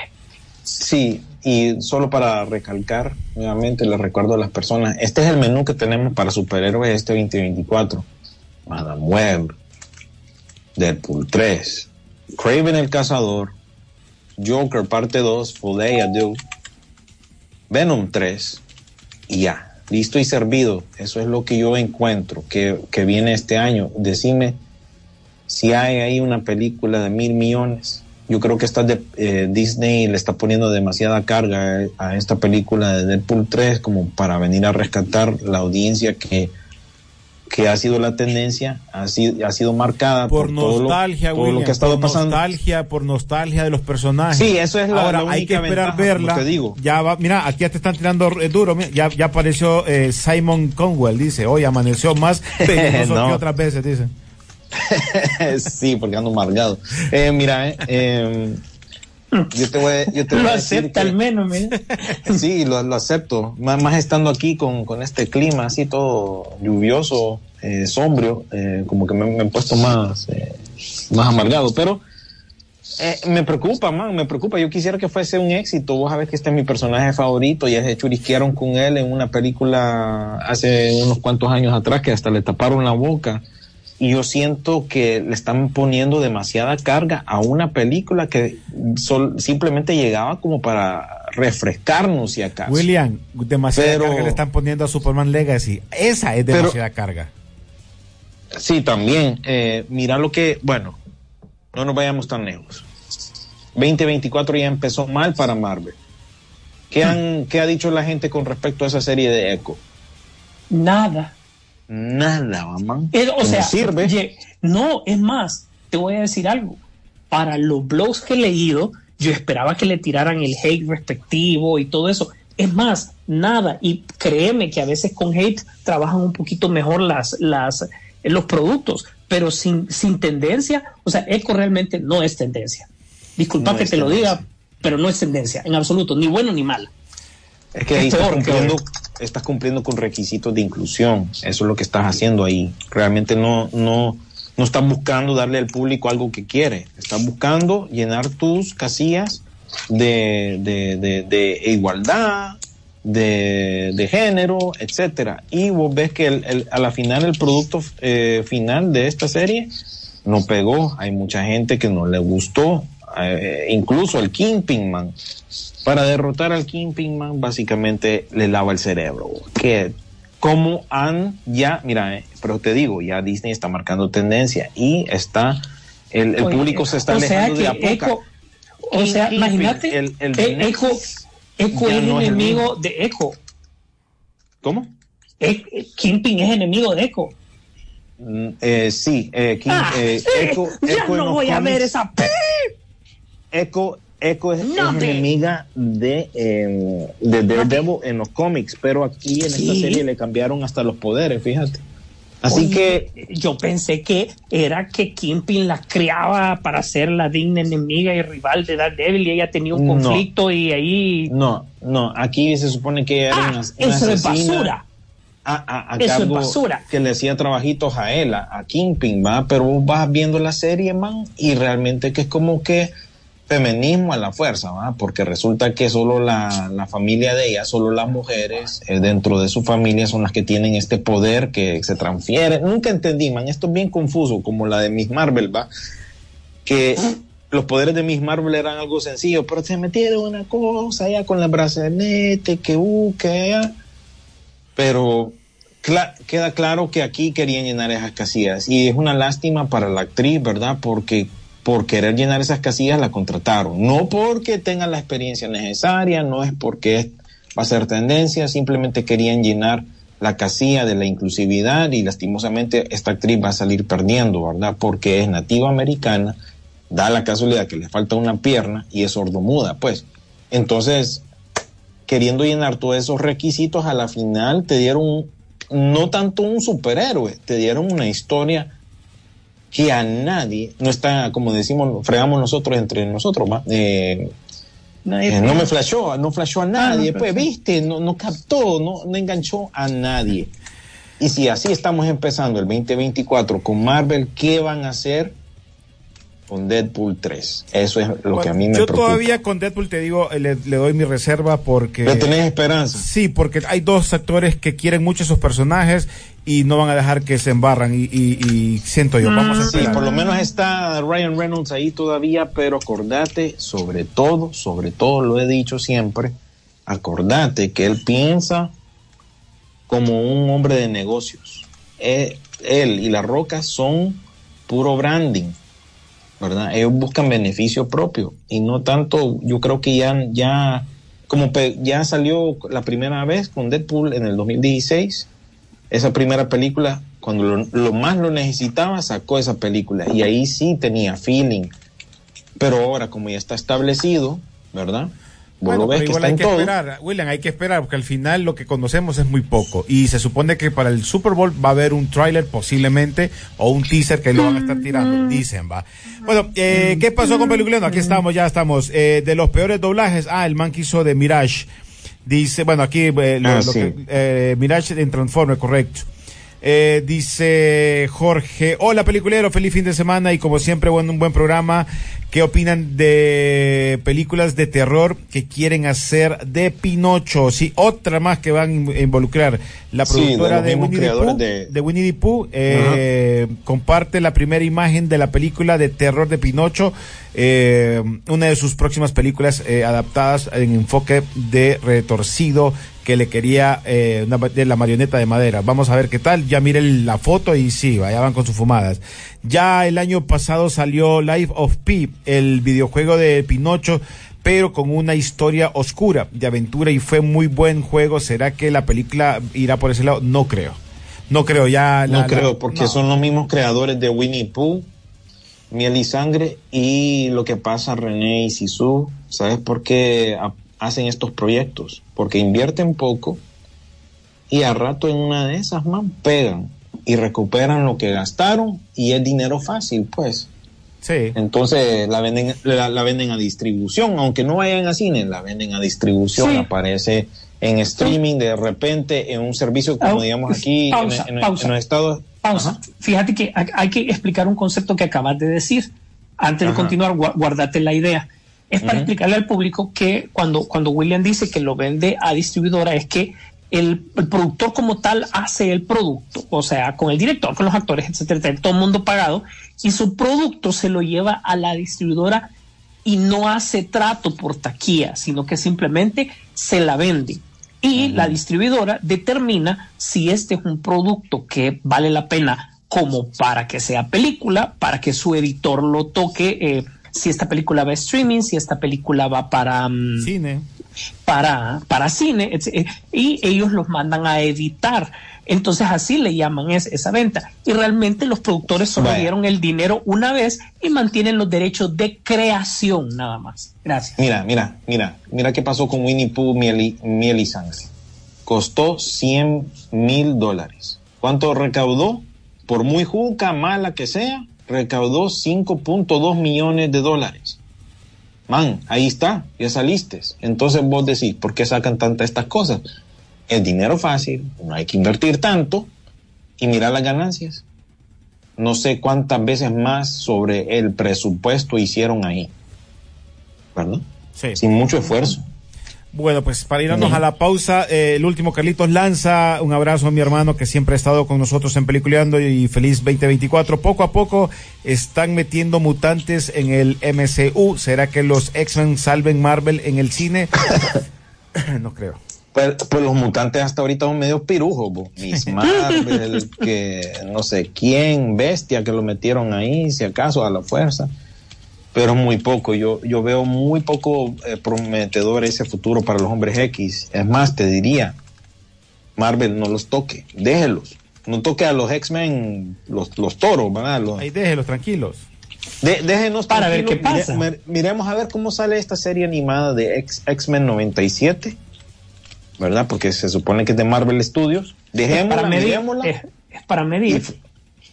Sí, y solo para recalcar, nuevamente les recuerdo a las personas, este es el menú que tenemos para superhéroes este 2024. Madame Web, Deadpool 3, Craven el Cazador, Joker parte 2, For Day Do, Venom 3, y ya, listo y servido. Eso es lo que yo encuentro que, que viene este año. Decime si hay ahí una película de mil millones. Yo creo que esta de, eh, Disney le está poniendo demasiada carga eh, a esta película de Deadpool 3 como para venir a rescatar la audiencia que, que ha sido la tendencia, ha sido, ha sido marcada por, por todo lo- nostalgia, todo, lo, William, que ha estado por pasando. nostalgia, por nostalgia de los personajes. Sí, eso es la- Ahora la hay que esperar ventaja, verla. como te digo. Ya va, mira, aquí ya te están tirando eh, duro. mira, ya, ya apareció eh, Simon Conwell, dice, hoy amaneció más peligroso No. que otras veces, dice. sí, porque ando amargado. Eh, mira, eh, eh, yo te voy, a- yo te voy Lo a decir acepta que- al menos, mira. Sí, lo, lo acepto. Más, más estando aquí con, con este clima así todo lluvioso, eh, sombrio, eh, como que me, me he puesto más, eh, más amargado. Pero eh, me preocupa, man, me preocupa. Yo quisiera que fuese un éxito. Vos sabés que este es mi personaje favorito. Ya se churisquearon con él en una película hace unos cuantos años atrás que hasta le taparon la boca. Y yo siento que le están poniendo demasiada carga a una película que sol- simplemente llegaba como para refrescarnos si acaso. William, demasiada Pero- carga le están poniendo a Superman Legacy. Esa es Pero- demasiada carga. Sí, también. Eh, mira lo que, bueno, no nos vayamos tan lejos. 2024 ya empezó mal para Marvel. ¿Qué, han, ¿Qué ha dicho la gente con respecto a esa serie de Echo? Nada. Nada, mamá. O sea, sirve. ye- no, es más, te voy a decir algo. Para los blogs que he leído, yo esperaba que le tiraran el hate respectivo y todo eso. Es más, nada. Y créeme que a veces con hate trabajan un poquito mejor las, las, eh, los productos, pero sin, sin tendencia. O sea, Eco realmente no es tendencia. Disculpa No que te lo diga, pero no es tendencia en absoluto, ni bueno ni malo. Es que Es peor cumpliendo. Estás cumpliendo con requisitos de inclusión. Eso es lo que estás haciendo ahí. Realmente no, no, no estás buscando darle al público algo que quiere, estás buscando llenar tus casillas de, de, de, igualdad, de, de género, etcétera. Y vos ves que el- a la final el producto eh, final de esta serie no pegó. Hay mucha gente que no le gustó, eh, incluso el Kingpin Man. Para derrotar al Kingpin Man, básicamente le lava el cerebro. Que como han ya, mira, eh, pero te digo, ya Disney está marcando tendencia y está, el, el Oye, público se está alejando de a poco. Echo- o sea, imagínate, el, el de Echo, Echo es no enemigo de Echo. ¿Cómo? Eh, eh, Kingpin es enemigo de Echo. Mm, eh, sí, eh, King- Ah, eh, Echo, ya Echo no voy a ver esa Echo, Echo es, No enemiga de, eh, de Daredevil en los cómics, pero aquí en esta serie le cambiaron hasta los poderes, fíjate. Así Oye, que yo pensé que era que Kingpin la criaba para ser la digna enemiga y rival de Daredevil y ella tenía un No. conflicto y ahí no, no, aquí se supone que era una, una Ah, eso es basura. A, a- a Eso es basura. que le hacía trabajitos a él, a, Kingpin, va, pero vos vas viendo la serie, man, y realmente que es como que feminismo a la fuerza, ¿va? porque resulta que solo la, la familia de ella, solo las mujeres eh, dentro de su familia son las que tienen este poder que se transfiere. Nunca entendí, man, esto es bien confuso, como la de Miss Marvel, ¿va? Que los poderes de Miss Marvel eran algo sencillo, pero se metieron una cosa allá con la brazalete, que uh, que. Pero queda claro que aquí querían llenar esas casillas y es una lástima para la actriz, ¿verdad? Porque por querer llenar esas casillas la contrataron. No porque tenga la experiencia necesaria, no es porque va a ser tendencia, simplemente querían llenar la casilla de la inclusividad y lastimosamente esta actriz va a salir perdiendo, ¿verdad? Porque es nativa americana, da la casualidad que le falta una pierna y es sordomuda, pues. Entonces, queriendo llenar todos esos requisitos, a la final te dieron no tanto un superhéroe, te dieron una historia que a nadie, no está, como decimos, fregamos nosotros entre nosotros, ¿va? Eh, eh, no me flashó, no flashó a nadie, no pues flashó. viste, no, no captó, no, no enganchó a nadie. Y si así estamos empezando el 2024 con Marvel, ¿qué van a hacer con Deadpool 3? Eso es lo que a mí me Yo preocupa. todavía con Deadpool te digo, eh, le, le doy mi reserva porque... ¿Le tenés esperanza? Sí, porque hay dos actores que quieren mucho esos personajes y no van a dejar que se embarran y, y- y siento yo, vamos a Sí, esperar. por lo menos está Ryan Reynolds ahí todavía, pero acordate, sobre todo, sobre todo lo he dicho siempre, acordate que él piensa como un hombre de negocios. Eh, Él, y La Roca son puro branding, ¿verdad? Ellos buscan beneficio propio y no tanto, yo creo que ya, ya, como ya salió la primera vez con Deadpool en el 2016, esa primera película, cuando lo, lo más lo necesitaba, sacó esa película y ahí sí tenía feeling. Pero ahora, como ya está establecido, ¿verdad? Vos Bueno, lo ves pero que igual está hay en que todo. esperar, William, hay que esperar, porque al final lo que conocemos es muy poco. Y se supone que para el Super Bowl va a haber un tráiler posiblemente, o un teaser que lo van a estar tirando, dicen, va. Bueno, eh, ¿qué pasó con Peliculeno? Aquí estamos, ya estamos. Eh, de los peores doblajes, ah, el man que hizo de Mirage. Dice, bueno, aquí eh, lo, Ah, lo sí. que, eh, Mirage en Transformer, correcto. Eh, dice Jorge, hola peliculero, feliz fin de semana y como siempre buen, un buen programa. ¿Qué opinan de películas de terror que quieren hacer de Pinocho? Sí, otra más que van a involucrar. La productora de, Winnie the Pooh, de- de Winnie the Pooh, eh, comparte la primera imagen de la película de terror de Pinocho, eh, una de sus próximas películas eh, adaptadas en enfoque de retorcido que le quería eh, una de la marioneta de madera. Vamos a ver qué tal. Ya miren la foto y sí, allá van con sus fumadas. Ya el año pasado salió Life of Pi, el videojuego de Pinocho, pero con una historia oscura de aventura y fue muy buen juego. ¿Será que la película irá por ese lado? No creo. No creo, ya. No la- la- creo, porque no. son los mismos creadores de Winnie Pooh, Miel y Sangre y lo que pasa René y Sisu. ¿Sabes por qué ha- hacen estos proyectos? Porque invierten poco y a rato en una de esas, man, pegan y recuperan lo que gastaron y es dinero fácil, pues. Sí. Entonces la venden, la, la venden a distribución, aunque no vayan a cine, la venden a distribución, Sí. aparece en streaming de repente en un servicio como digamos aquí en- pausa, en, en pausa. los estados. Pausa. Fíjate que hay que explicar un concepto que acabas de decir. Antes de Ajá. continuar, gua- guardate la idea. Es para Ujú. explicarle al público que cuando, cuando William dice que lo vende a distribuidora es que el, el productor como tal hace el producto, o sea, con el director, con los actores, etcétera, etcétera, todo el mundo pagado, y su producto se lo lleva a la distribuidora y no hace trato por taquilla, sino que simplemente se la vende. Y la distribuidora determina si este es un producto que vale la pena como para que sea película, para que su editor lo toque, eh, si esta película va a streaming, si esta película va para mm, Cine. Para, para cine, eh, y ellos los mandan a editar. Entonces así le llaman es- esa venta. Y realmente los productores solo Vaya. dieron el dinero una vez y mantienen los derechos de creación nada más. Gracias. Mira, mira, mira, mira qué pasó con Winnie Pooh, Miel Miel y Sangre. Costó 100 mil dólares. ¿Cuánto recaudó? Por muy juca, mala que sea, recaudó 5.2 millones de dólares. Man, ahí está, ya saliste. Entonces vos decís, ¿por qué sacan tantas estas cosas? El dinero fácil, no hay que invertir tanto y mirar las ganancias. No sé cuántas veces más sobre el presupuesto hicieron ahí. ¿Verdad? Sí. Sin mucho esfuerzo. Bueno, pues para irnos a la pausa, eh, el último Carlitos Lanza, un abrazo a mi hermano que siempre ha estado con nosotros en Peliculeando y feliz 2024. Poco a poco están metiendo mutantes en el MCU. ¿Será que los X-Men salven Marvel en el cine? no creo. Pues, pues los mutantes hasta ahorita son medio pirujos, bo. Miss Marvel, que no sé quién, bestia que lo metieron ahí, si acaso a la fuerza. Pero muy poco, yo, yo veo muy poco eh, prometedor ese futuro para los hombres X. Es más, te diría, Marvel no los toque, déjelos. No toque a los X-Men, los, los toros, ¿verdad? Los, Ahí déjelos tranquilos. de- déjenos Para ver qué pasa. mire- mire- miremos a ver cómo sale esta serie animada de X- X-Men 97, ¿verdad? Porque se supone que es de Marvel Studios. Es Dejémosla, para medir. miremosla Es, es para medir.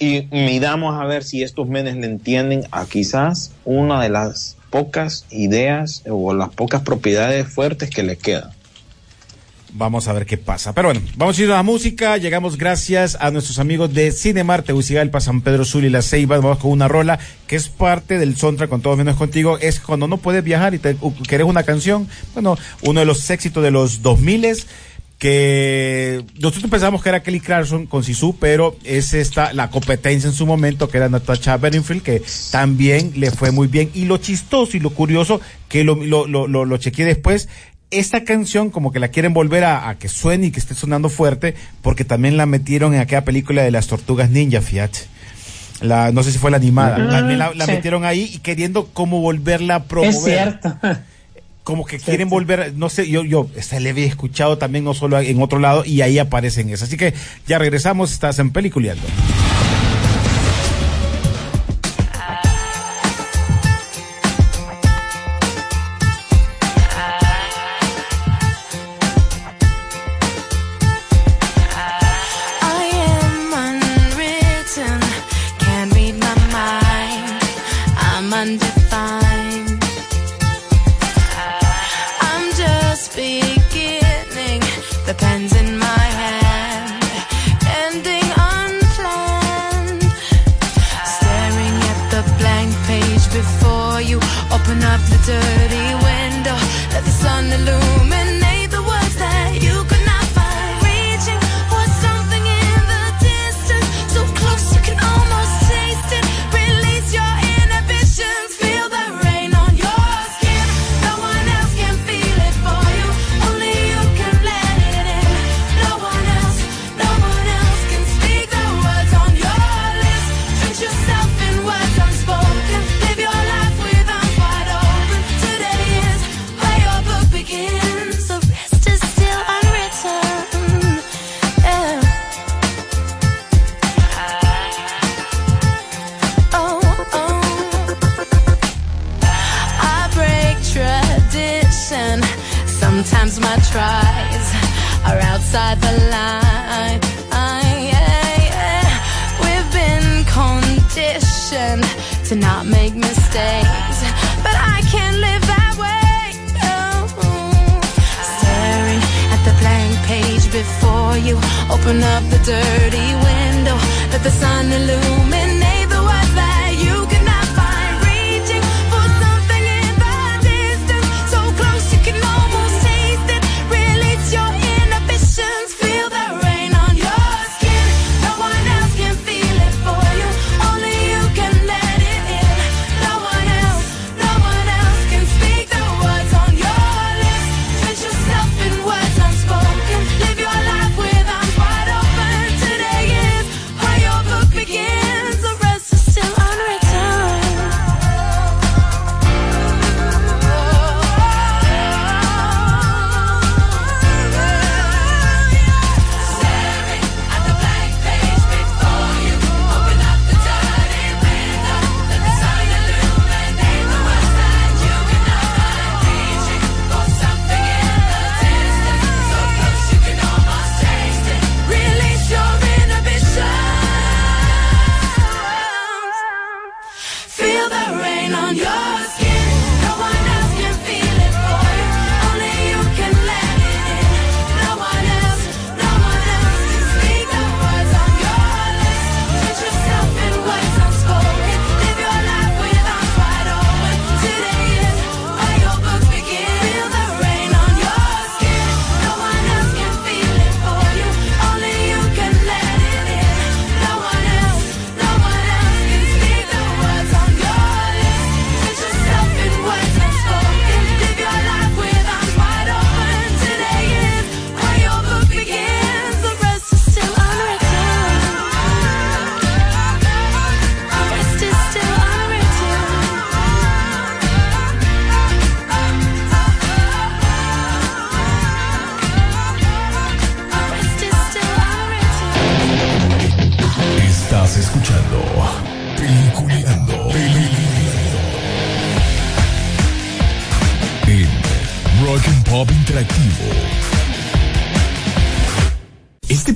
Y midamos a ver si estos menes le entienden a quizás una de las pocas ideas o las pocas propiedades fuertes que le quedan. Vamos a ver qué pasa. Pero bueno, vamos a ir a la música. Llegamos gracias a nuestros amigos de Cinemar, Tegucigalpa, San Pedro Sul y La Ceiba. Vamos con una rola que es parte del soundtrack con todo menos contigo. Es cuando no puedes viajar y te querés una canción. Bueno, uno de los éxitos de los 2000 que nosotros pensábamos que era Kelly Clarkson con Sisu, pero es esta la competencia en su momento que era Natasha Bedingfield que también le fue muy bien y lo chistoso y lo curioso que lo lo lo, lo, chequeé después esta canción como que la quieren volver a, a que suene y que esté sonando fuerte porque también la metieron en aquella película de las tortugas ninja, fíjate. La, no sé si fue la animada, Mm, también la, la sí. metieron ahí y queriendo como volverla a promover Es cierto. como que quieren volver, no sé, yo, yo, esta le había escuchado también no solo en otro lado y ahí aparecen esas. Así que ya regresamos, estás en Peliculeando.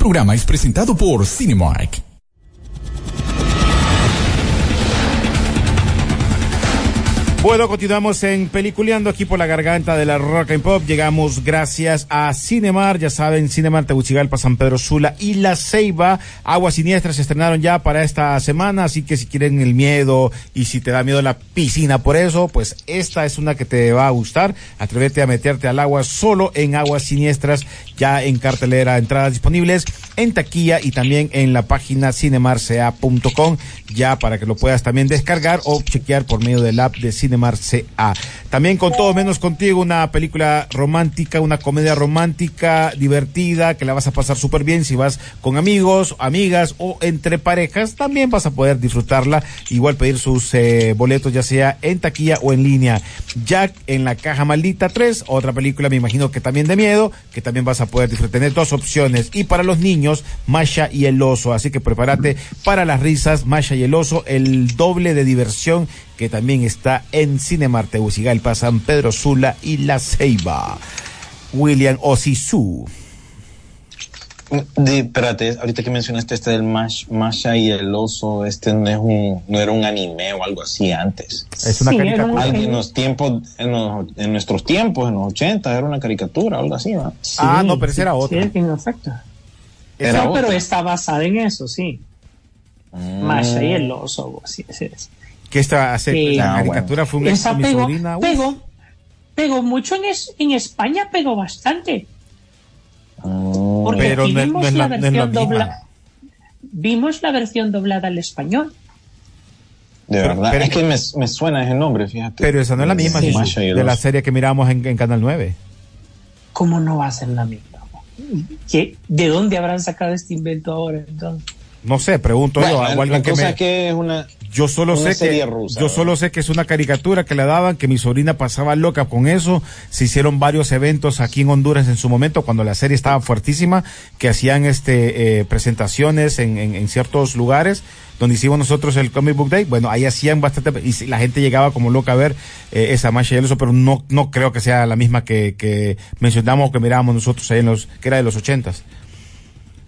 Programa es presentado por Cinemark. Bueno, continuamos en Peliculeando aquí por la garganta de la Rock and Pop. Llegamos gracias a Cinemar, ya saben, Cinemar Tegucigalpa, San Pedro Sula y La Ceiba. Aguas Siniestras se estrenaron ya para esta semana, así que si quieren el miedo y si te da miedo la piscina por eso, pues esta es una que te va a gustar. Atrévete a meterte al agua solo en Aguas Siniestras, ya en cartelera, entradas disponibles en taquilla y también en la página cinemarca.com, ya para que lo puedas también descargar o chequear por medio del app de Cinemar CA. También con todo menos contigo, una película romántica, una comedia romántica, divertida, que la vas a pasar súper bien si vas con amigos, amigas o entre parejas, también vas a poder disfrutarla, igual pedir sus eh, boletos ya sea en taquilla o en línea. Jack en la caja maldita 3, otra película me imagino que también de miedo, que también vas a poder disfrutar. Tener dos opciones. Y para los niños, Masha y el oso. Así que prepárate para las risas, Masha y el oso, el doble de diversión que también está en Cinemar Tegucigalpa, San Pedro Sula y La Ceiba. William Osisu. Di- espérate, ahorita que mencionaste este del Mash, Masha y el oso, este no es un, no era un anime o algo así antes. Es una Sí, caricatura. En los tiempos, en, los- en nuestros tiempos, en los 80, era una caricatura, algo así, ¿va? Ah, no, pero ese era otro. Sí, en efecto. Era No, pero está basada en eso, sí. Mm. Masha y el oso, así es. Que esta hace, Sí. la Ah, caricatura fue un Esa pegó, sobrina. pegó, pegó mucho en, es- en España, pegó bastante. Porque Pero aquí no es- vimos no es la, la- la versión doblada. Vimos la versión doblada al español. De Pero- verdad, pero- es que me, me suena ese nombre, fíjate. Pero esa no es la misma Sí. Jesús, de la serie que miramos en, en Canal 9. ¿Cómo no va a ser la misma? ¿Qué- ¿De dónde habrán sacado este invento ahora? Entonces? No sé, pregunto yo Bueno, la alguien que cosa me... es que es una, Yo solo una sé que rusa, yo ¿verdad? solo sé que es una caricatura que le daban, que mi sobrina pasaba loca con eso. Se hicieron varios eventos aquí en Honduras en su momento cuando la serie estaba fuertísima, que hacían este eh, presentaciones en, en, en ciertos lugares donde hicimos nosotros el Comic Book Day. Bueno, ahí hacían bastante y la gente llegaba como loca a ver eh, esa Masha y el oso, pero no no creo que sea la misma que, que mencionamos o que mirábamos nosotros ahí en los que era de los ochentas.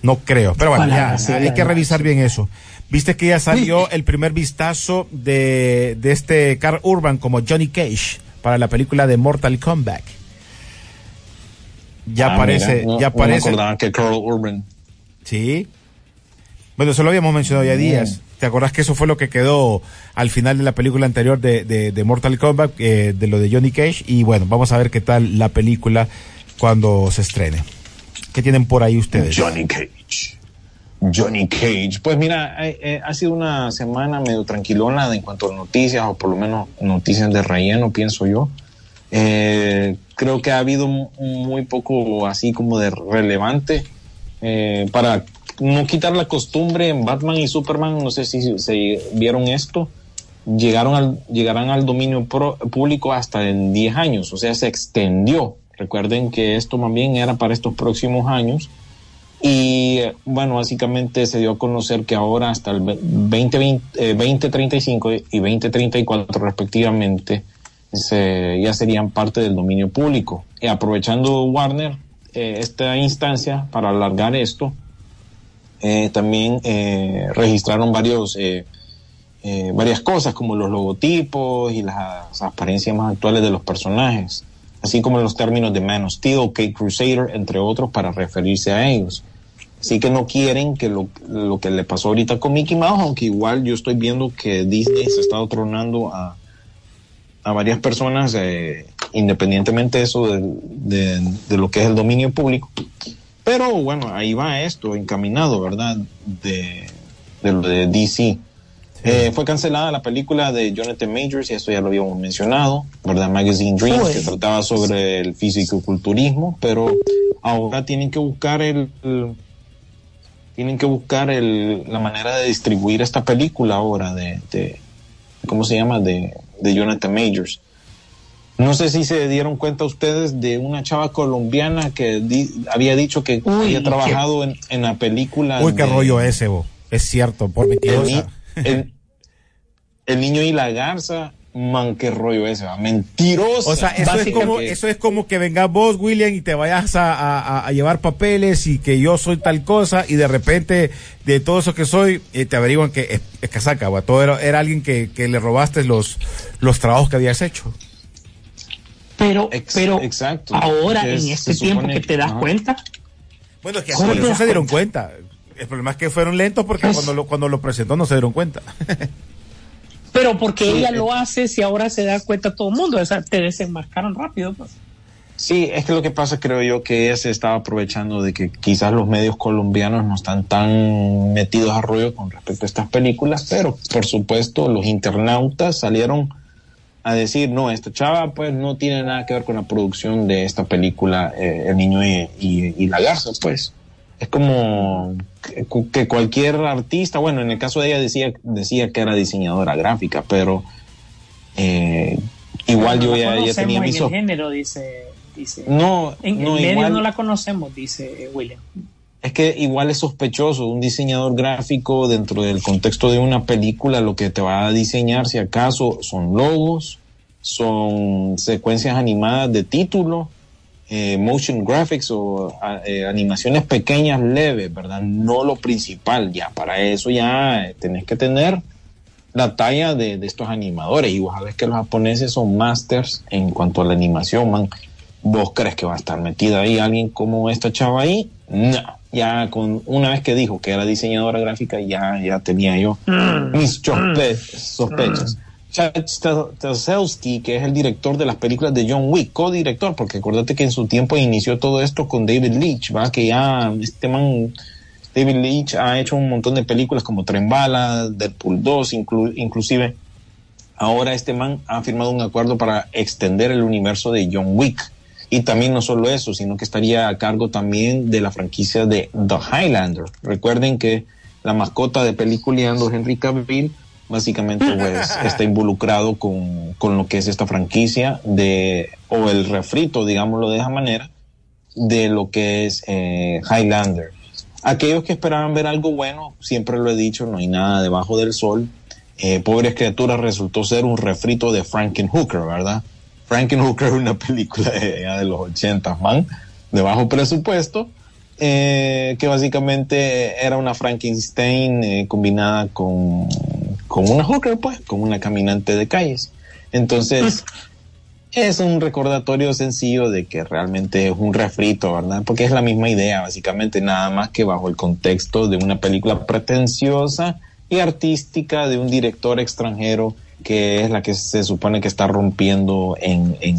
No creo, pero bueno, Ojalá, ya sí, hay que revisar bien eso. Viste que ya salió el primer vistazo de, de este Carl Urban como Johnny Cage para la película de Mortal Kombat. Ya Ah, aparece, mira, no- ya no aparece. acordaba que Carl Urban. Sí. Bueno, eso lo habíamos mencionado ya días. ¿Te acordás que eso fue lo que quedó al final de la película anterior de, de, de Mortal Kombat, eh, de lo de Johnny Cage? Y bueno, vamos a ver qué tal la película cuando se estrene. ¿Qué tienen por ahí ustedes? Johnny Cage. Johnny Cage. Pues mira, eh, eh, ha sido una semana medio tranquilona en cuanto a noticias, o por lo menos noticias de relleno, pienso yo. Eh, creo que ha habido mu- muy poco así como de relevante. Para no quitar la costumbre en Batman y Superman, no sé si se vieron esto, llegaron al, llegarán al dominio público hasta en 10 años, o sea, se extendió. Recuerden que esto más bien era para estos próximos años. Y eh, bueno, básicamente se dio a conocer que ahora hasta el ve- 2020, eh, 2035 y 2034 respectivamente ya serían parte del dominio público. Y aprovechando Warner eh, esta instancia para alargar esto, también registraron varios, varias cosas como los logotipos y las apariencias más actuales de los personajes, así como los términos de Man of Steel, Kate Crusader, entre otros, para referirse a ellos. Así que no quieren que lo, que le pasó ahorita con Mickey Mouse, aunque igual yo estoy viendo que Disney se está tronando a, a varias personas, eh, independientemente de eso de, lo que es el dominio público. Pero bueno, ahí va esto encaminado, ¿verdad? De, de de DC. Eh, fue cancelada la película de Jonathan Majors, y esto ya lo habíamos mencionado, ¿verdad? Magazine Dreams, Uy. que trataba sobre el fisicoculturismo, pero ahora tienen que buscar el, el- tienen que buscar el, la manera de distribuir esta película ahora de, de ¿cómo se llama? De, de Jonathan Majors. No sé si se dieron cuenta ustedes de una chava colombiana que di- había dicho que había qué- trabajado en, en la película. Uy, qué de- rollo ese, bo. Es cierto, por ni- el- el niño y la garza, man, qué rollo ese, va, mentiroso. O sea, eso es, como, eso es como que vengas vos, William, y te vayas a, a- a llevar papeles y que yo soy tal cosa y de repente de todo eso que soy eh, te averiguan que es, es casaca, va. todo era, era alguien que, que le robaste los, los trabajos que habías hecho. Pero, pero exacto. ahora, en este tiempo que te das ajá. cuenta, Bueno, que ¿Cómo por te eso das se dieron cuenta. El problema es que fueron lentos porque Pues- cuando, lo, cuando lo presentó no se dieron cuenta. pero porque Sí, ella eh. lo hace si ahora se da cuenta todo el mundo, o sea, te desenmascaran rápido. Pues. Sí, es que lo que pasa, creo yo, que ella se estaba aprovechando de que quizás los medios colombianos no están tan metidos a rollo con respecto a estas películas, pero por supuesto los internautas salieron a decir, no, esta chava pues no tiene nada que ver con la producción de esta película, eh, El Niño y, y- y la Garza, pues. Es como que, cualquier artista, bueno, en el caso de ella decía, decía que era diseñadora gráfica, pero eh, igual yo no la ya, ya conocemos tenía en mis el género, dice. dice. No, en no, el medio igual- no la conocemos, dice eh, William. Es que igual es sospechoso, un diseñador gráfico dentro del contexto de una película, lo que te va a diseñar, si acaso, son logos, son secuencias animadas de título, eh, motion graphics o a- eh, animaciones pequeñas, leves, ¿verdad? No lo principal, ya para eso ya eh, tenés que tener la talla de, de estos animadores y vos sabés que los japoneses son masters en cuanto a la animación, man. ¿Vos crees que va a estar metida ahí alguien como esta chava ahí? No. Ya con una vez que dijo que era diseñadora gráfica, ya, ya tenía yo mis sospe- sospechas. Chad Stahelski, que es el director de las películas de John Wick, co-director, porque acuérdate que en su tiempo inició todo esto con David Leitch, ¿va? Que ya este man, David Leitch ha hecho un montón de películas como Tren Bala, Deadpool 2, inclu- inclusive ahora este man ha firmado un acuerdo para extender el universo de John Wick. Y también no solo eso, sino que estaría a cargo también de la franquicia de The Highlander. Recuerden que la mascota de Peliculeando, Henry Cavill, básicamente pues, está involucrado con, con lo que es esta franquicia de, o el refrito, digámoslo de esa manera, de lo que es eh, Highlander. Aquellos que esperaban ver algo bueno, siempre lo he dicho, no hay nada debajo del sol. Eh, Pobres criaturas resultó ser un refrito de Frankenhooker, ¿verdad? Frankenhooker es una película de, de los 80, man, de bajo presupuesto, eh, que básicamente era una Frankenstein eh, combinada con, con una hooker, pues, con una caminante de calles. Entonces, es un recordatorio sencillo de que realmente es un refrito, ¿verdad? Porque es la misma idea, básicamente, nada más que bajo el contexto de una película pretenciosa y artística de un director extranjero que es la que se supone que está rompiendo en, en,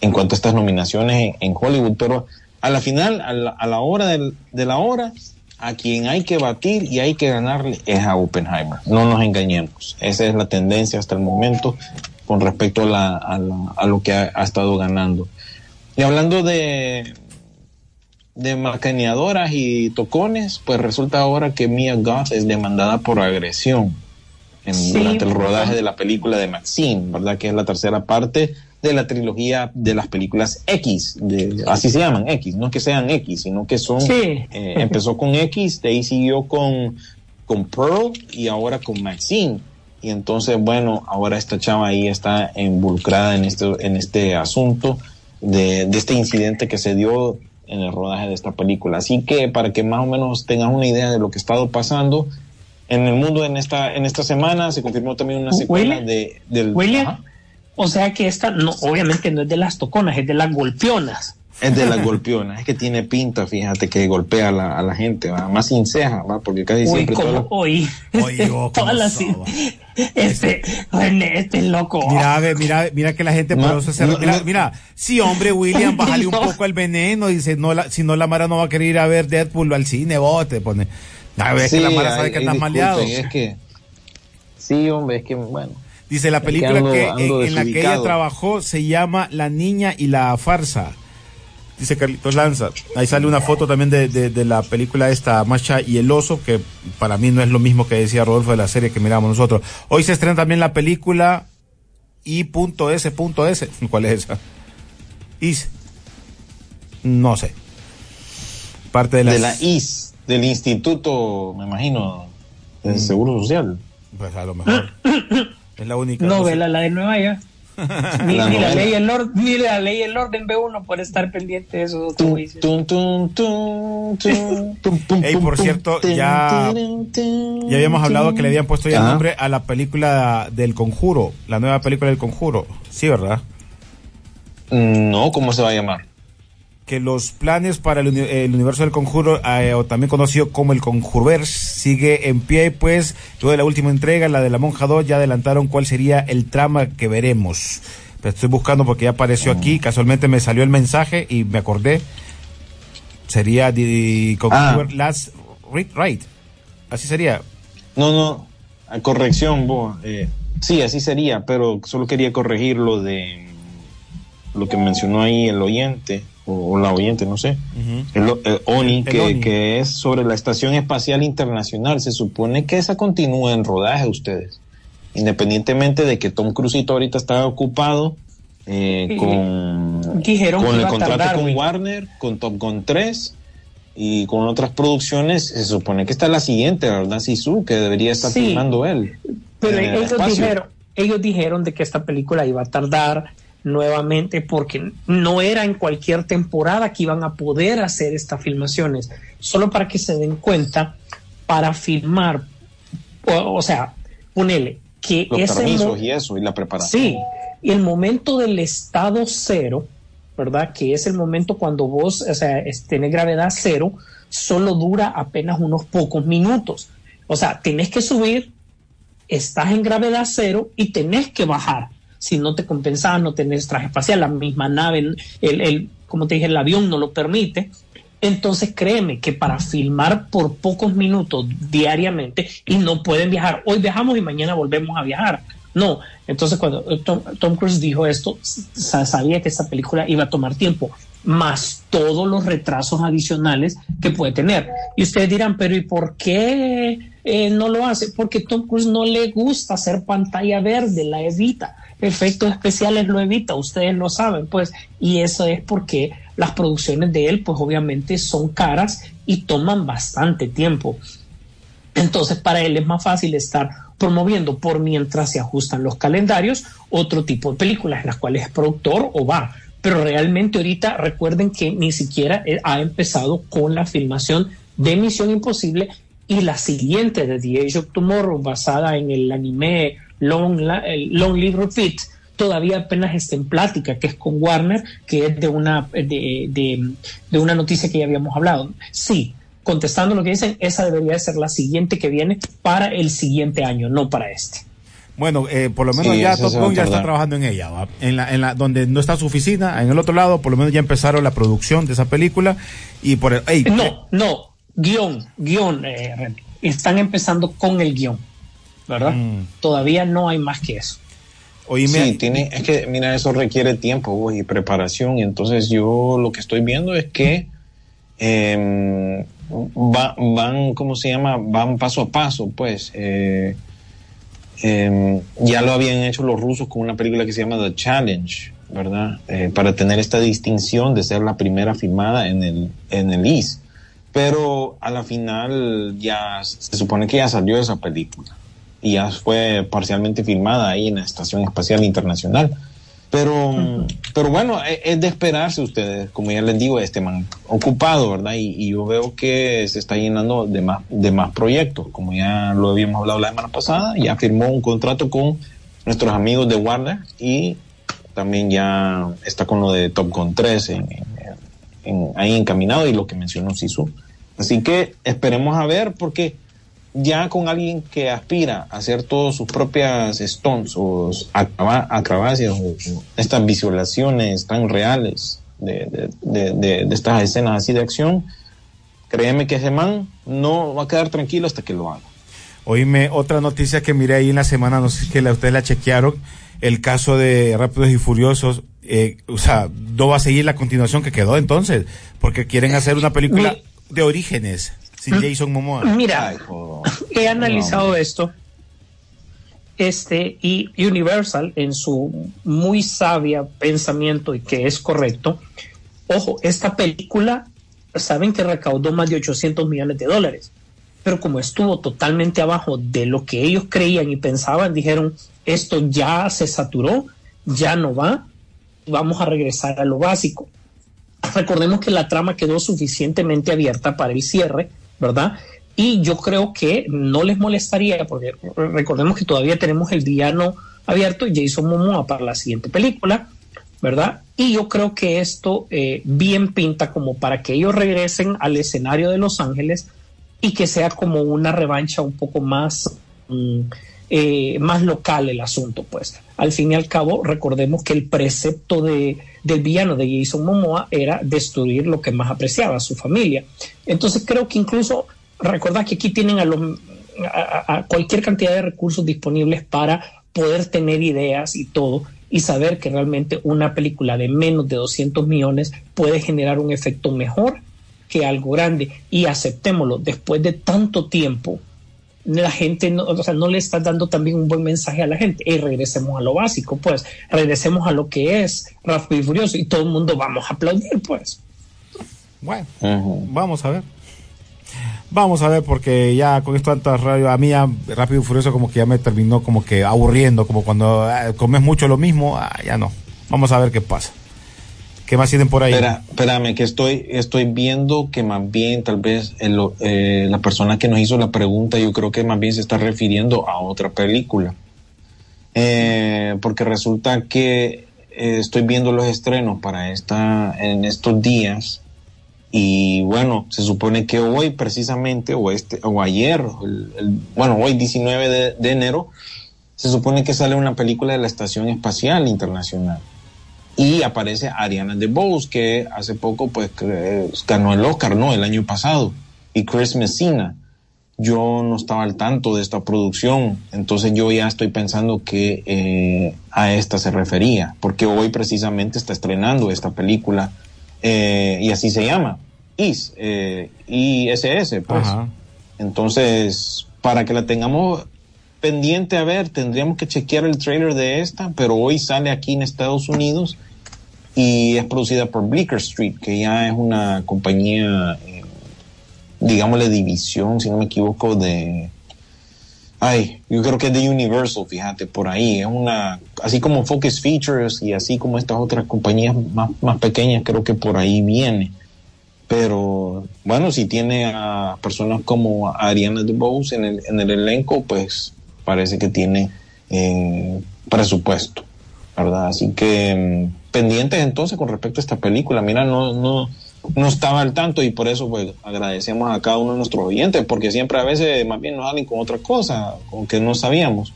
en cuanto a estas nominaciones en, en Hollywood. Pero a la final, a la, a la hora del- de la hora, a quien hay que batir y hay que ganarle es a Oppenheimer. No nos engañemos. Esa es la tendencia hasta el momento con respecto a, la, a, la- a lo que ha, ha estado ganando. Y hablando de, de macaneadoras y tocones, pues resulta ahora que Mia Goth es demandada por agresión en, Sí, durante el rodaje de la película de Maxine, ¿verdad? Que es la tercera parte de la trilogía de las películas X, de, así se llaman X, no es que sean X, sino que son, Sí. eh, empezó con X, de ahí siguió con, con Pearl y ahora con Maxine. Y entonces, bueno, ahora esta chava ahí está involucrada en este, en este asunto de, de este incidente que se dio en el rodaje de esta película. Así que para que más o menos tengas una idea de lo que ha estado pasando en el mundo en esta, en esta semana, se confirmó también una secuela de, del... William, Ajá. O sea que esta, no, obviamente no es de las toconas, es de las golpeonas. Es de las golpeonas, es que tiene pinta, fíjate, que golpea a la, a la gente, ¿va? más sin ceja, ¿va? porque casi Uy, siempre... como todas las- hoy. Todas las- este, René, este loco. Mira, ve, mira, mira que la gente por No, eso se no, mira, no. mira, sí, hombre, William, bájale un No. poco al veneno, dice, no la, si no la Mara no va a querer ir a ver Deadpool al cine, vos te pone. A ver, Sí, que la Mara sabe que andas maleado. Es que... Sí, hombre, es que, bueno... Dice la película ando- que, ando en, en la que ella trabajó se llama La Niña y la Farsa. Dice Carlitos Lanza. Ahí sale una foto también de, de- de la película esta Macha y el oso, que para mí no es lo mismo que decía Rodolfo de la serie que miramos nosotros. Hoy se estrena también la película I.S.S. ¿Cuál es esa? Is. No sé. Parte de, de, las- la IS, del Instituto, me imagino, del Seguro Social. Pues a lo mejor. es la única. Novela, la de Nueva York. Ni, La ni la novela. ley el orden, ni la ley el orden ve uno por estar pendiente de esos otros juicios. Ey, por cierto, ya, ya habíamos hablado que le habían puesto ya el nombre a la película del Conjuro, la nueva película del Conjuro. Sí, ¿verdad? No, ¿cómo se va a llamar? Que los planes para el, uni- el universo del Conjuro, eh, o también conocido como el Conjurverse, sigue en pie, pues, luego de la última entrega, la de la Monja 2, ya adelantaron cuál sería el trama que veremos. Pero estoy buscando porque ya apareció aquí, casualmente me salió el mensaje y me acordé. Sería The Conjurer Last Read Right. Así sería. No, no, corrección, vos. eh, sí, así sería, pero solo quería corregir lo de lo que mencionó ahí el oyente, o, o la oyente, no sé. El, el ONI, El que, ONI. que es sobre la Estación Espacial Internacional. Se supone que esa continúa en rodaje, ustedes. Independientemente de que Tom Cruise ahorita está ocupado eh, Sí. con, Dijeron que con el contrato tardar, con. Warner, con Top Gun 3 y con otras producciones. Se supone que está la siguiente, ¿verdad? Sisu, que debería estar Sí. filmando él. Pero el ellos dijeron, ellos dijeron de que esta película iba a tardar nuevamente porque no era en cualquier temporada que iban a poder hacer estas filmaciones. Solo para que se den cuenta, para filmar, o, o sea, ponele que Los ese permisos y eso, y la preparación. Sí, y el momento del estado cero, ¿verdad? Que es el momento cuando vos, o sea, tenés gravedad cero, solo dura apenas unos pocos minutos. O sea, tenés que subir, estás en gravedad cero y tenés que bajar. Si no te compensas, no tenés traje espacial, la misma nave, el, el, como te dije, el avión no lo permite. Entonces créeme que para filmar por pocos minutos diariamente y no pueden viajar, hoy viajamos y mañana volvemos a viajar. No, entonces cuando eh, Tom, Cruise dijo esto, sa- sabía que esta película iba a tomar tiempo, más todos los retrasos adicionales que puede tener. Y ustedes dirán, pero ¿y por qué eh, no lo hace? Porque Tom Cruise no le gusta hacer pantalla verde, la evita. Efectos especiales lo evita, ustedes lo saben, pues, y eso es porque las producciones de él, pues obviamente son caras y toman bastante tiempo. Entonces, para él es más fácil estar promoviendo por mientras se ajustan los calendarios otro tipo de películas en las cuales es productor o va. pero realmente ahorita recuerden que ni siquiera eh, ha empezado con la filmación de Misión Imposible y la siguiente de The Age of Tomorrow basada en el anime Long, La- el Long Live Repeat todavía apenas está en plática que es con Warner que es de una de, de- de una noticia que ya habíamos hablado. Sí contestando lo que dicen esa debería de ser la siguiente que viene para el siguiente año no para este. Bueno, eh, por lo menos Sí, ya Top Gun ya está trabajando en ella, ¿va? En la, en la, donde no está su oficina, en el otro lado, por lo menos ya empezaron la producción de esa película y por el, No, no, guion, guion, eh, están empezando con el guion, ¿verdad? Todavía no hay más que eso. sí, tiene, es que, mira, eso requiere tiempo y preparación. Y entonces yo lo que estoy viendo es que em, va- van, ¿cómo se llama? Van paso a paso, pues. Eh, em, ya lo habían hecho los rusos con una película que se llama The Challenge, ¿verdad? Eh, para tener esta distinción de ser la primera filmada en el, en el IS. Pero a la final ya se supone que ya salió esa película y ya fue parcialmente filmada ahí en la Estación Espacial Internacional. Pero, pero bueno, e- es de esperarse ustedes, como ya les digo, este man ocupado, ¿verdad? Y, y yo veo que se está llenando de más, de más proyectos, como ya lo habíamos hablado la semana pasada, ya firmó un contrato con nuestros amigos de Warner y también ya está con lo de Top Gun 3 en- en- en- ahí encaminado y lo que mencionó Sisu. Así que esperemos a ver porque ya con alguien que aspira a hacer todas sus propias stunts o acroba- acrobacias o, o estas visualizaciones tan reales de, de- de- de- de estas escenas así de acción, créeme que ese man no va a quedar tranquilo hasta que lo haga. Oíme, otra noticia que miré ahí en la semana, no sé si que la, ustedes la chequearon, el caso de Rápidos y Furiosos, eh, o sea, no va a seguir la continuación que quedó entonces, porque quieren hacer una película de orígenes sin Jason Momoa. Mira, he analizado esto. Este y Universal en su muy sabia pensamiento y que es correcto. Ojo, esta película saben que recaudó más de 800 millones de dólares, pero como estuvo totalmente abajo de lo que ellos creían y pensaban, dijeron esto ya se saturó, ya no va, vamos a regresar a lo básico. Recordemos que la trama quedó suficientemente abierta para el cierre, ¿verdad? Y yo creo que no les molestaría, porque recordemos que todavía tenemos el villano abierto, Jason Momoa, para la siguiente película, ¿verdad? Y yo creo que esto eh, bien pinta como para que ellos regresen al escenario de Los Ángeles y que sea como una revancha un poco más, mm, eh, más local el asunto, pues. Al fin y al cabo, recordemos que el precepto de, del villano de Jason Momoa era destruir lo que más apreciaba, su familia. Entonces creo que incluso, recordad que aquí tienen a, cualquier cantidad de recursos disponibles para poder tener ideas y todo y saber que realmente una película de menos de 200 millones puede generar un efecto mejor que algo grande y aceptémoslo después de tanto tiempo la gente no, o sea, no le está dando también un buen mensaje a la gente y regresemos a lo básico pues regresemos a lo que es Rápido y Furioso y todo el mundo vamos a aplaudir pues Bueno, vamos a ver. Vamos a ver, porque ya con esto tantas radio, a mí ya rápido y furioso como que ya me terminó como que aburriendo, como cuando ah, comes mucho lo mismo, ah, ya no. Vamos a ver qué pasa. ¿Qué más tienen por ahí? Espera, espérame, que estoy, estoy viendo que más bien tal vez el- eh, la persona que nos hizo la pregunta, yo creo que más bien se está refiriendo a otra película. Eh, porque resulta que eh, estoy viendo los estrenos para esta, en estos días. Y bueno, se supone que hoy precisamente, o este, o ayer, bueno, hoy 19 de, de enero, se supone que sale una película de la Estación Espacial Internacional y aparece Ariana DeBose que hace poco pues que- ganó el Oscar no el año pasado. Y Chris Messina. Yo no estaba al tanto de esta producción. Entonces yo ya estoy pensando que eh, a esta se refería. Porque hoy precisamente está estrenando esta película. Eh, y así se llama. IS eh, ISS pues. Ajá. entonces para que la tengamos pendiente a ver, tendríamos que chequear el trailer de esta, pero hoy sale aquí en Estados Unidos y es producida por Bleecker Street, que ya es una compañía, eh, digámosle división, si no me equivoco, de Ay, yo creo que es de Universal, fíjate, por ahí. Es una, así como Focus Features y así como estas otras compañías más, más pequeñas, creo que por ahí viene. Pero bueno, si tiene a personas como Ariana DeBose en el, en el elenco, pues parece que tiene eh, presupuesto, ¿verdad? Así que mm, pendientes entonces con respecto a esta película. Mira, no, no, no estaba al tanto y por eso pues agradecemos a cada uno de nuestros oyentes, porque siempre a veces más bien nos salen con otra cosa, con que no sabíamos.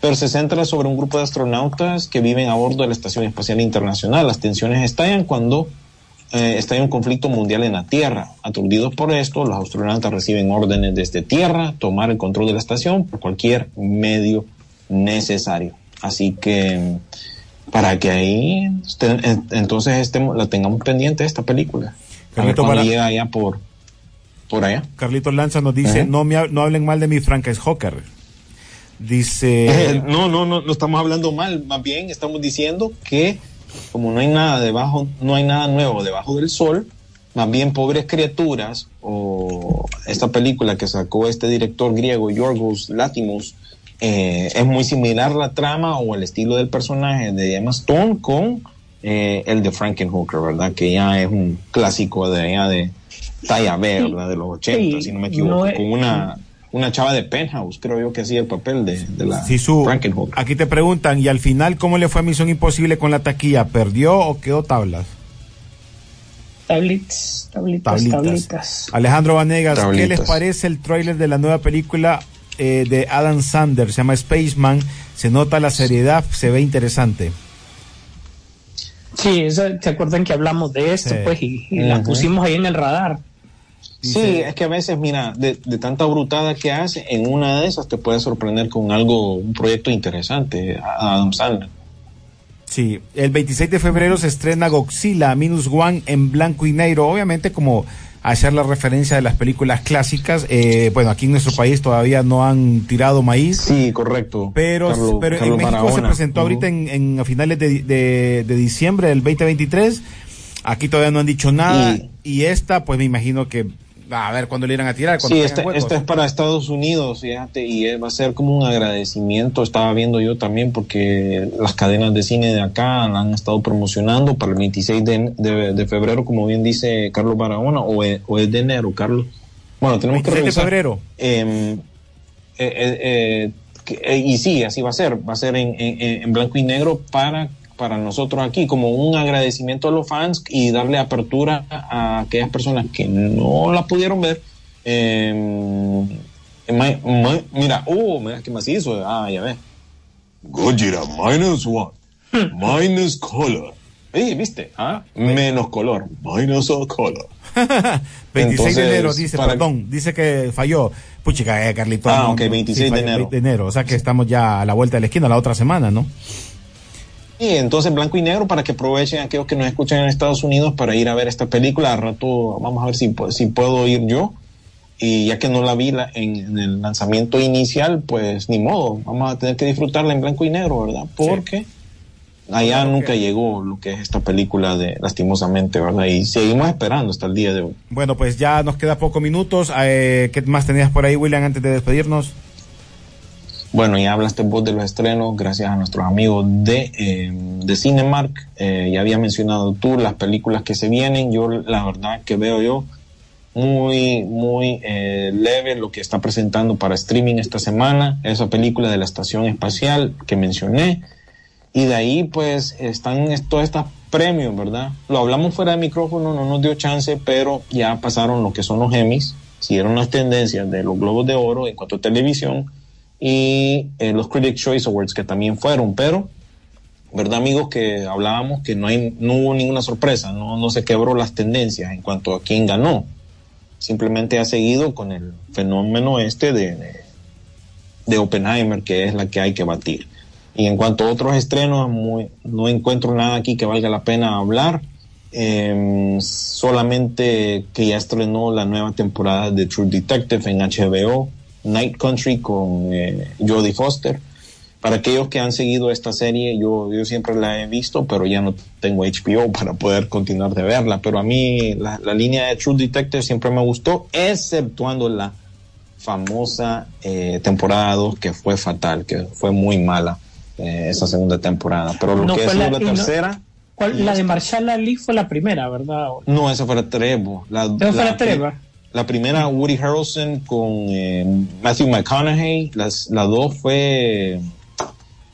Pero se centra sobre un grupo de astronautas que viven a bordo de la Estación Espacial Internacional. Las tensiones estallan cuando eh, estalla un conflicto mundial en la Tierra. Aturdidos por esto, los astronautas reciben órdenes desde Tierra, tomar el control de la estación por cualquier medio necesario. Así que para que ahí este- en- entonces estemos, la tengamos pendiente esta película. A ver Carlito, cuando para- llega allá por, por allá. Carlitos Lanza nos dice, Ajá. no, me, no hablen mal de mi Frankenhooker. Dice... Eh, no, no, no, no estamos hablando mal, más bien estamos diciendo que como no hay nada debajo, no hay nada nuevo debajo del sol, más bien pobres criaturas o esta película que sacó este director griego Yorgos Latimos eh, es muy similar la trama o el estilo del personaje de Emma Stone con eh, el de Frankenhooker, ¿verdad? Que ya es un clásico de allá de talla B, ¿verdad? De los 80, Sí, si no me equivoco, no es- con una una chava de Penthouse, creo yo que hacía el papel de, de la Frankenhooker. aquí te preguntan, ¿y al final cómo le fue a Misión Imposible con la taquilla? ¿Perdió o quedó tablas? Tablitas, tablitas, Tablitas. tablitas. Alejandro Vanegas, ¿qué les parece el tráiler de la nueva película eh, de Adam Sanders? Se llama Spaceman. Se nota la seriedad, se ve interesante. Sí, eso, ¿se acuerdan que hablamos de esto? Sí. Pues y, y la pusimos ahí en el radar. Sí, es que a veces, mira, de, de tanta brutada que hace, en una de esas te puede sorprender con algo, un proyecto interesante, a- Adam Sandler. Sí, el 26 de febrero se estrena Godzilla Minus One en blanco y negro, obviamente como hacer la referencia de las películas clásicas. Eh, bueno, aquí en nuestro país todavía no han tirado maíz. Sí, correcto. Pero, Carlos- pero Carlos en México se presentó ahorita en, en- a finales de, de- de diciembre del 2023. Aquí todavía no han dicho nada. Y, esta, pues me imagino que a ver cuándo le irán a tirar. cuando Sí, huecos. esta es para Estados Unidos, fíjate, y eh, va a ser como un agradecimiento, estaba viendo yo también, porque las cadenas de cine de acá la han estado promocionando para el 26 de, de- de febrero, como bien dice Carlos Barahona, o es, o es de enero, Carlos. Bueno, tenemos que 26 de revisar. febrero. Eh, eh, eh, y sí, así va a ser, va a ser en, en- en blanco y negro para, para nosotros aquí, como un agradecimiento a los fans y darle apertura a aquellas personas que no la pudieron ver. Eh, mira, oh, mira qué macizo, ah, ya ves. Gojira minus one, minus color. Eh, ¿viste? ¿Ah? Menos color, minus color. 26 de Entonces, enero, dice, para- perdón, dice que falló. Puchica, eh, Carlito. Ah, no, ok, no, 26 de enero. O sea que estamos ya a la vuelta de la esquina, la otra semana, ¿no? Y entonces blanco y negro para que aprovechen aquellos que nos escuchan en Estados Unidos para ir a ver esta película. Al rato vamos a ver si, pu- si puedo ir yo. Y ya que no la vi la- en, en el lanzamiento inicial, pues ni modo. Vamos a tener que disfrutarla en blanco y negro, ¿verdad? Porque allá nunca llegó lo que es esta película de lastimosamente, ¿verdad? Y seguimos esperando hasta el día de hoy. Bueno, pues ya nos queda pocos minutos. Eh, ¿Qué más tenías por ahí, William, antes de despedirnos? Bueno, ya hablaste vos de los estrenos, gracias a nuestros amigos de, eh, de Cinemark. Eh, ya había mencionado tú las películas que se vienen. Yo, la verdad, que veo yo muy, muy eh, leve lo que está presentando para streaming esta semana. Esa película de la estación espacial que mencioné. Y de ahí, pues, están es- todas estas premios, ¿verdad? Lo hablamos fuera de micrófono, no nos dio chance, pero ya pasaron lo que son los Emmys, siguieron las tendencias de los Globos de Oro en cuanto a televisión y eh, los Critics Choice Awards que también fueron, pero, ¿verdad, amigos? Que hablábamos que no, hay, no hubo ninguna sorpresa, no, no se quebró las tendencias en cuanto a quién ganó. Simplemente ha seguido con el fenómeno este de, de, de Oppenheimer, que es la que hay que batir. Y en cuanto a otros estrenos, muy, no encuentro nada aquí que valga la pena hablar. Eh, solamente que ya estrenó la nueva temporada de True Detective en HBO, Night Country con eh, Jodie Foster. Para aquellos que han seguido esta serie, yo, yo siempre la he visto, pero ya no tengo HBO para poder continuar de verla. Pero a mí la, la línea de True Detective siempre me gustó, exceptuando la famosa eh, temporada 2 que fue fatal, que fue muy mala eh, esa segunda temporada. Pero lo No que es la, la- y no- tercera, ¿Cuál- la de Marshall Ali fue la primera, ¿verdad? no, esa fue la Trevo. La, Esa fue la Treva. La primera, Woody Harrelson con eh, Matthew McConaughey. Las, la dos fue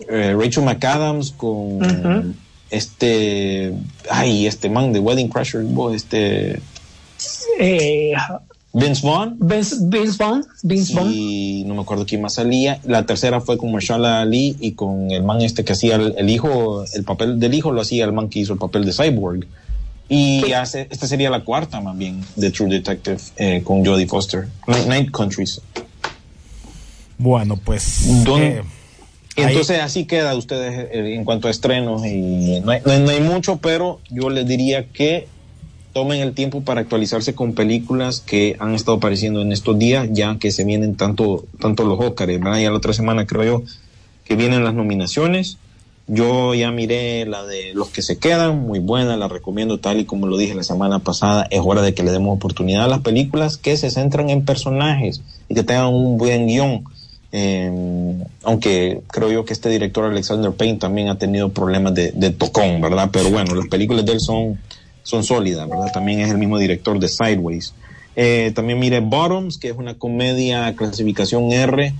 eh, Rachel McAdams con este, ay, este man de Wedding Crashers, bo, este Eh, Vince Vaughn. Vince, Vince Vaughn. Vince Vaughn. Y no me acuerdo quién más salía. La tercera fue con Marshala Ali y con el man este que hacía el, el hijo, el papel del hijo lo hacía el man que hizo el papel de Cyborg. Y hace, esta sería la cuarta más bien de True Detective eh, con Jodie Foster. Night, Night Countries. Bueno, pues. Eh, entonces así queda ustedes eh, en cuanto a estrenos y no hay, no hay- no hay mucho, pero yo les diría que tomen el tiempo para actualizarse con películas que han estado apareciendo en estos días, ya que se vienen tanto, tanto los Óscares, ¿verdad? Ya la otra semana creo yo que vienen las nominaciones. Yo ya miré la de los que se quedan, muy buena, la recomiendo tal y como lo dije la semana pasada, es hora de que le demos oportunidad a las películas que se centran en personajes y que tengan un buen guion. Eh, aunque creo yo que este director Alexander Payne también ha tenido problemas de, de tocón, ¿verdad? Pero bueno, las películas de él son, son sólidas, ¿verdad? También es el mismo director de Sideways. Eh, también mire Bottoms, que es una comedia clasificación R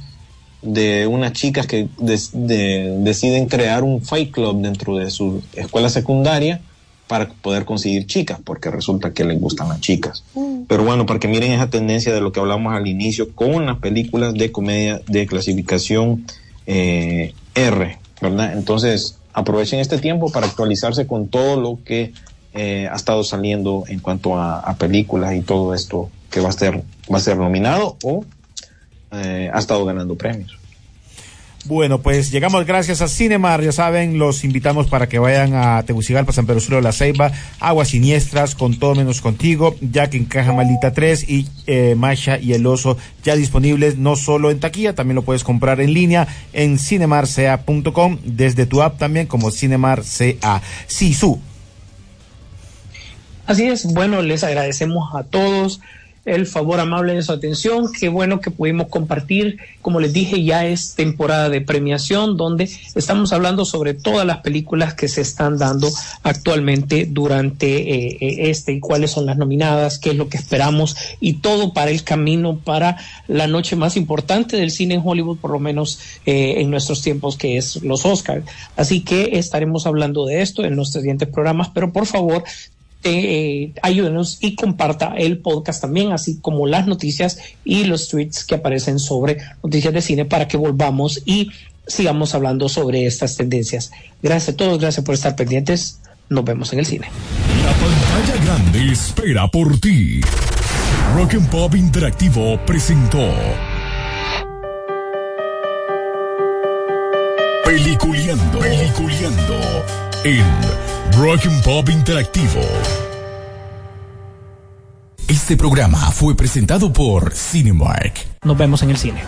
de unas chicas que de- deciden crear un fight club dentro de su escuela secundaria para poder conseguir chicas, porque resulta que les gustan las chicas. Pero bueno, para que miren esa tendencia de lo que hablamos al inicio con las películas de comedia de clasificación eh, R, ¿verdad? Entonces, aprovechen este tiempo para actualizarse con todo lo que eh, ha estado saliendo en cuanto a, a películas y todo esto que va a ser, va a ser nominado o eh, ha estado ganando premios. Bueno, pues llegamos gracias a Cinemar, ya saben, los invitamos para que vayan a Tegucigalpa, San Pedro Sula, La Ceiba, Aguas Siniestras, con todo menos contigo, ya que en Caja Maldita 3 y eh, Masha y El Oso ya disponibles no solo en taquilla, también lo puedes comprar en línea en cinemarca.com, desde tu app también como Cinemar CA. Sisu, Así es, bueno, les agradecemos a todos el favor amable de su atención. Qué bueno que pudimos compartir. Como les dije, ya es temporada de premiación donde estamos hablando sobre todas las películas que se están dando actualmente durante eh, eh, este y cuáles son las nominadas, qué es lo que esperamos y todo para el camino para la noche más importante del cine en Hollywood, por lo menos eh, en nuestros tiempos, que es los Oscars. Así que estaremos hablando de esto en los siguientes programas, pero por favor, eh, ayúdenos y comparta el podcast también, así como las noticias y los tweets que aparecen sobre noticias de cine para que volvamos y sigamos hablando sobre estas tendencias. Gracias a todos, gracias por estar pendientes. Nos vemos en el cine. La pantalla grande espera por ti. Rock and Pop Interactivo presentó Peliculeando, Peliculeando en Rock Pop Interactivo. Este programa fue presentado por Cinemark. Nos vemos en el cine.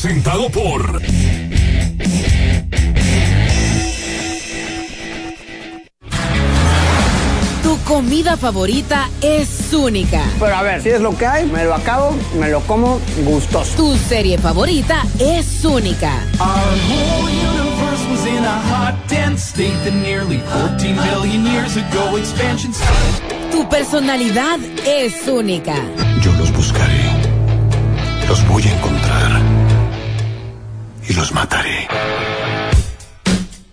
Presentado por Tu comida favorita es única. Pero a ver, si es lo que hay, me lo acabo, me lo como gustoso. Tu serie favorita es única. Our whole universe was in a hot, dense state that nearly 14 billion years ago expansion started. Tu personalidad es única. Yo los buscaré. Los voy a encontrar. Y los mataré.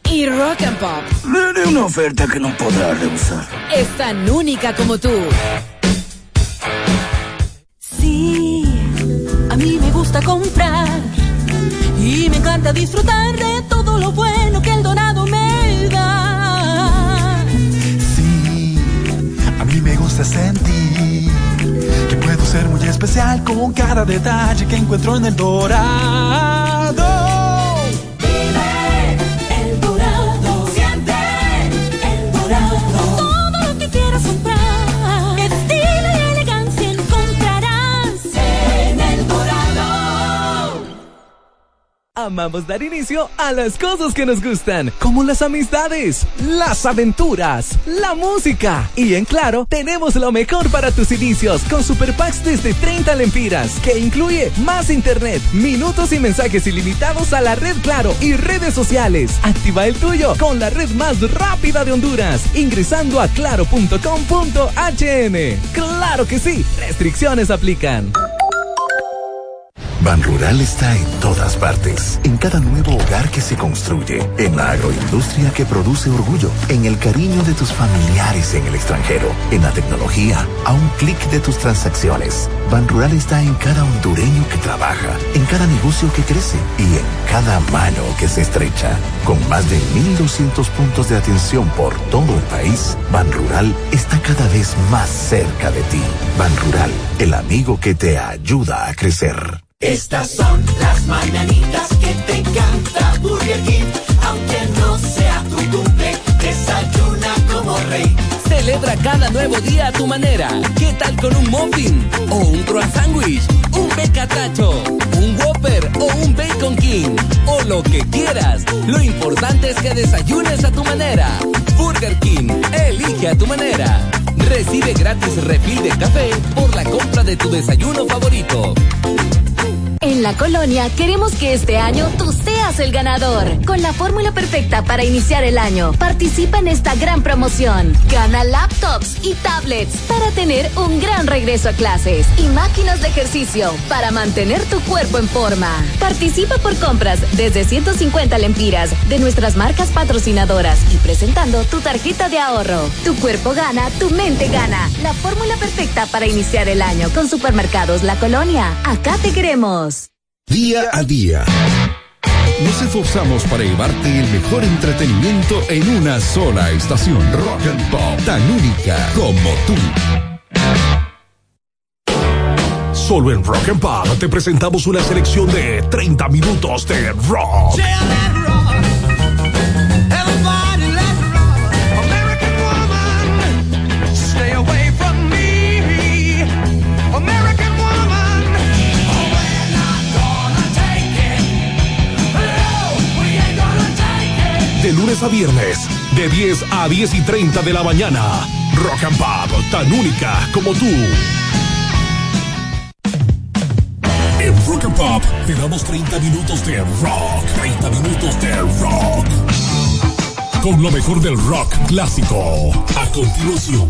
Y Rock and Pop Le haré una oferta que no podrá rehusar. es tan única como tú. Sí, a mí me gusta comprar y me encanta disfrutar de todo lo bueno que el dorado me da. A mí me gusta sentir que puedo ser muy especial con cada detalle que encuentro en el dorado. Amamos dar inicio a las cosas que nos gustan, como las amistades, las aventuras, la música. Y en Claro, tenemos lo mejor para tus inicios con Super Packs desde 30 lempiras, que incluye más internet, minutos y mensajes ilimitados a la red Claro y redes sociales. Activa el tuyo con la red más rápida de Honduras, ingresando a claro.com.hn. Claro que sí, restricciones aplican. Ban Rural está en todas partes, en cada nuevo hogar que se construye, en la agroindustria que produce orgullo, en el cariño de tus familiares en el extranjero, en la tecnología, a un clic de tus transacciones. Ban Rural está en cada hondureño que trabaja, en cada negocio que crece y en cada mano que se estrecha. Con más de 1.200 puntos de atención por todo el país, Ban Rural está cada vez más cerca de ti. Ban Rural, el amigo que te ayuda a crecer. Estas son las mañanitas que te encanta Burger King. Aunque no sea tu cumple, desayuna como rey. Celebra cada nuevo día a tu manera. ¿Qué tal con un muffin? ¿O un croissant sandwich? ¿Un becatacho? ¿Un Whopper? ¿O un Bacon King? O lo que quieras. Lo importante es que desayunes a tu manera. Burger King, elige a tu manera. Recibe gratis refil de café por la compra de tu desayuno favorito. En la colonia queremos que este año tú seas el ganador. Con la fórmula perfecta para iniciar el año, participa en esta gran promoción. Gana laptops y tablets para tener un gran regreso a clases y máquinas de ejercicio para mantener tu cuerpo en forma. Participa por compras desde 150 lempiras de nuestras marcas patrocinadoras y presentando tu tarjeta de ahorro. Tu cuerpo gana, tu mente gana. La fórmula perfecta para iniciar el año con Supermercados La Colonia. Acá te queremos. Día a día. Nos esforzamos para llevarte el mejor entretenimiento en una sola estación. Rock and Pop, tan única como tú. Solo en Rock and Pop te presentamos una selección de 30 minutos de rock. Lunes a viernes, de 10 a 10 y 30 de la mañana. Rock and Pop, tan única como tú. En Rock and Pop te damos 30 minutos de rock. 30 minutos de rock. Con lo mejor del rock clásico. A continuación,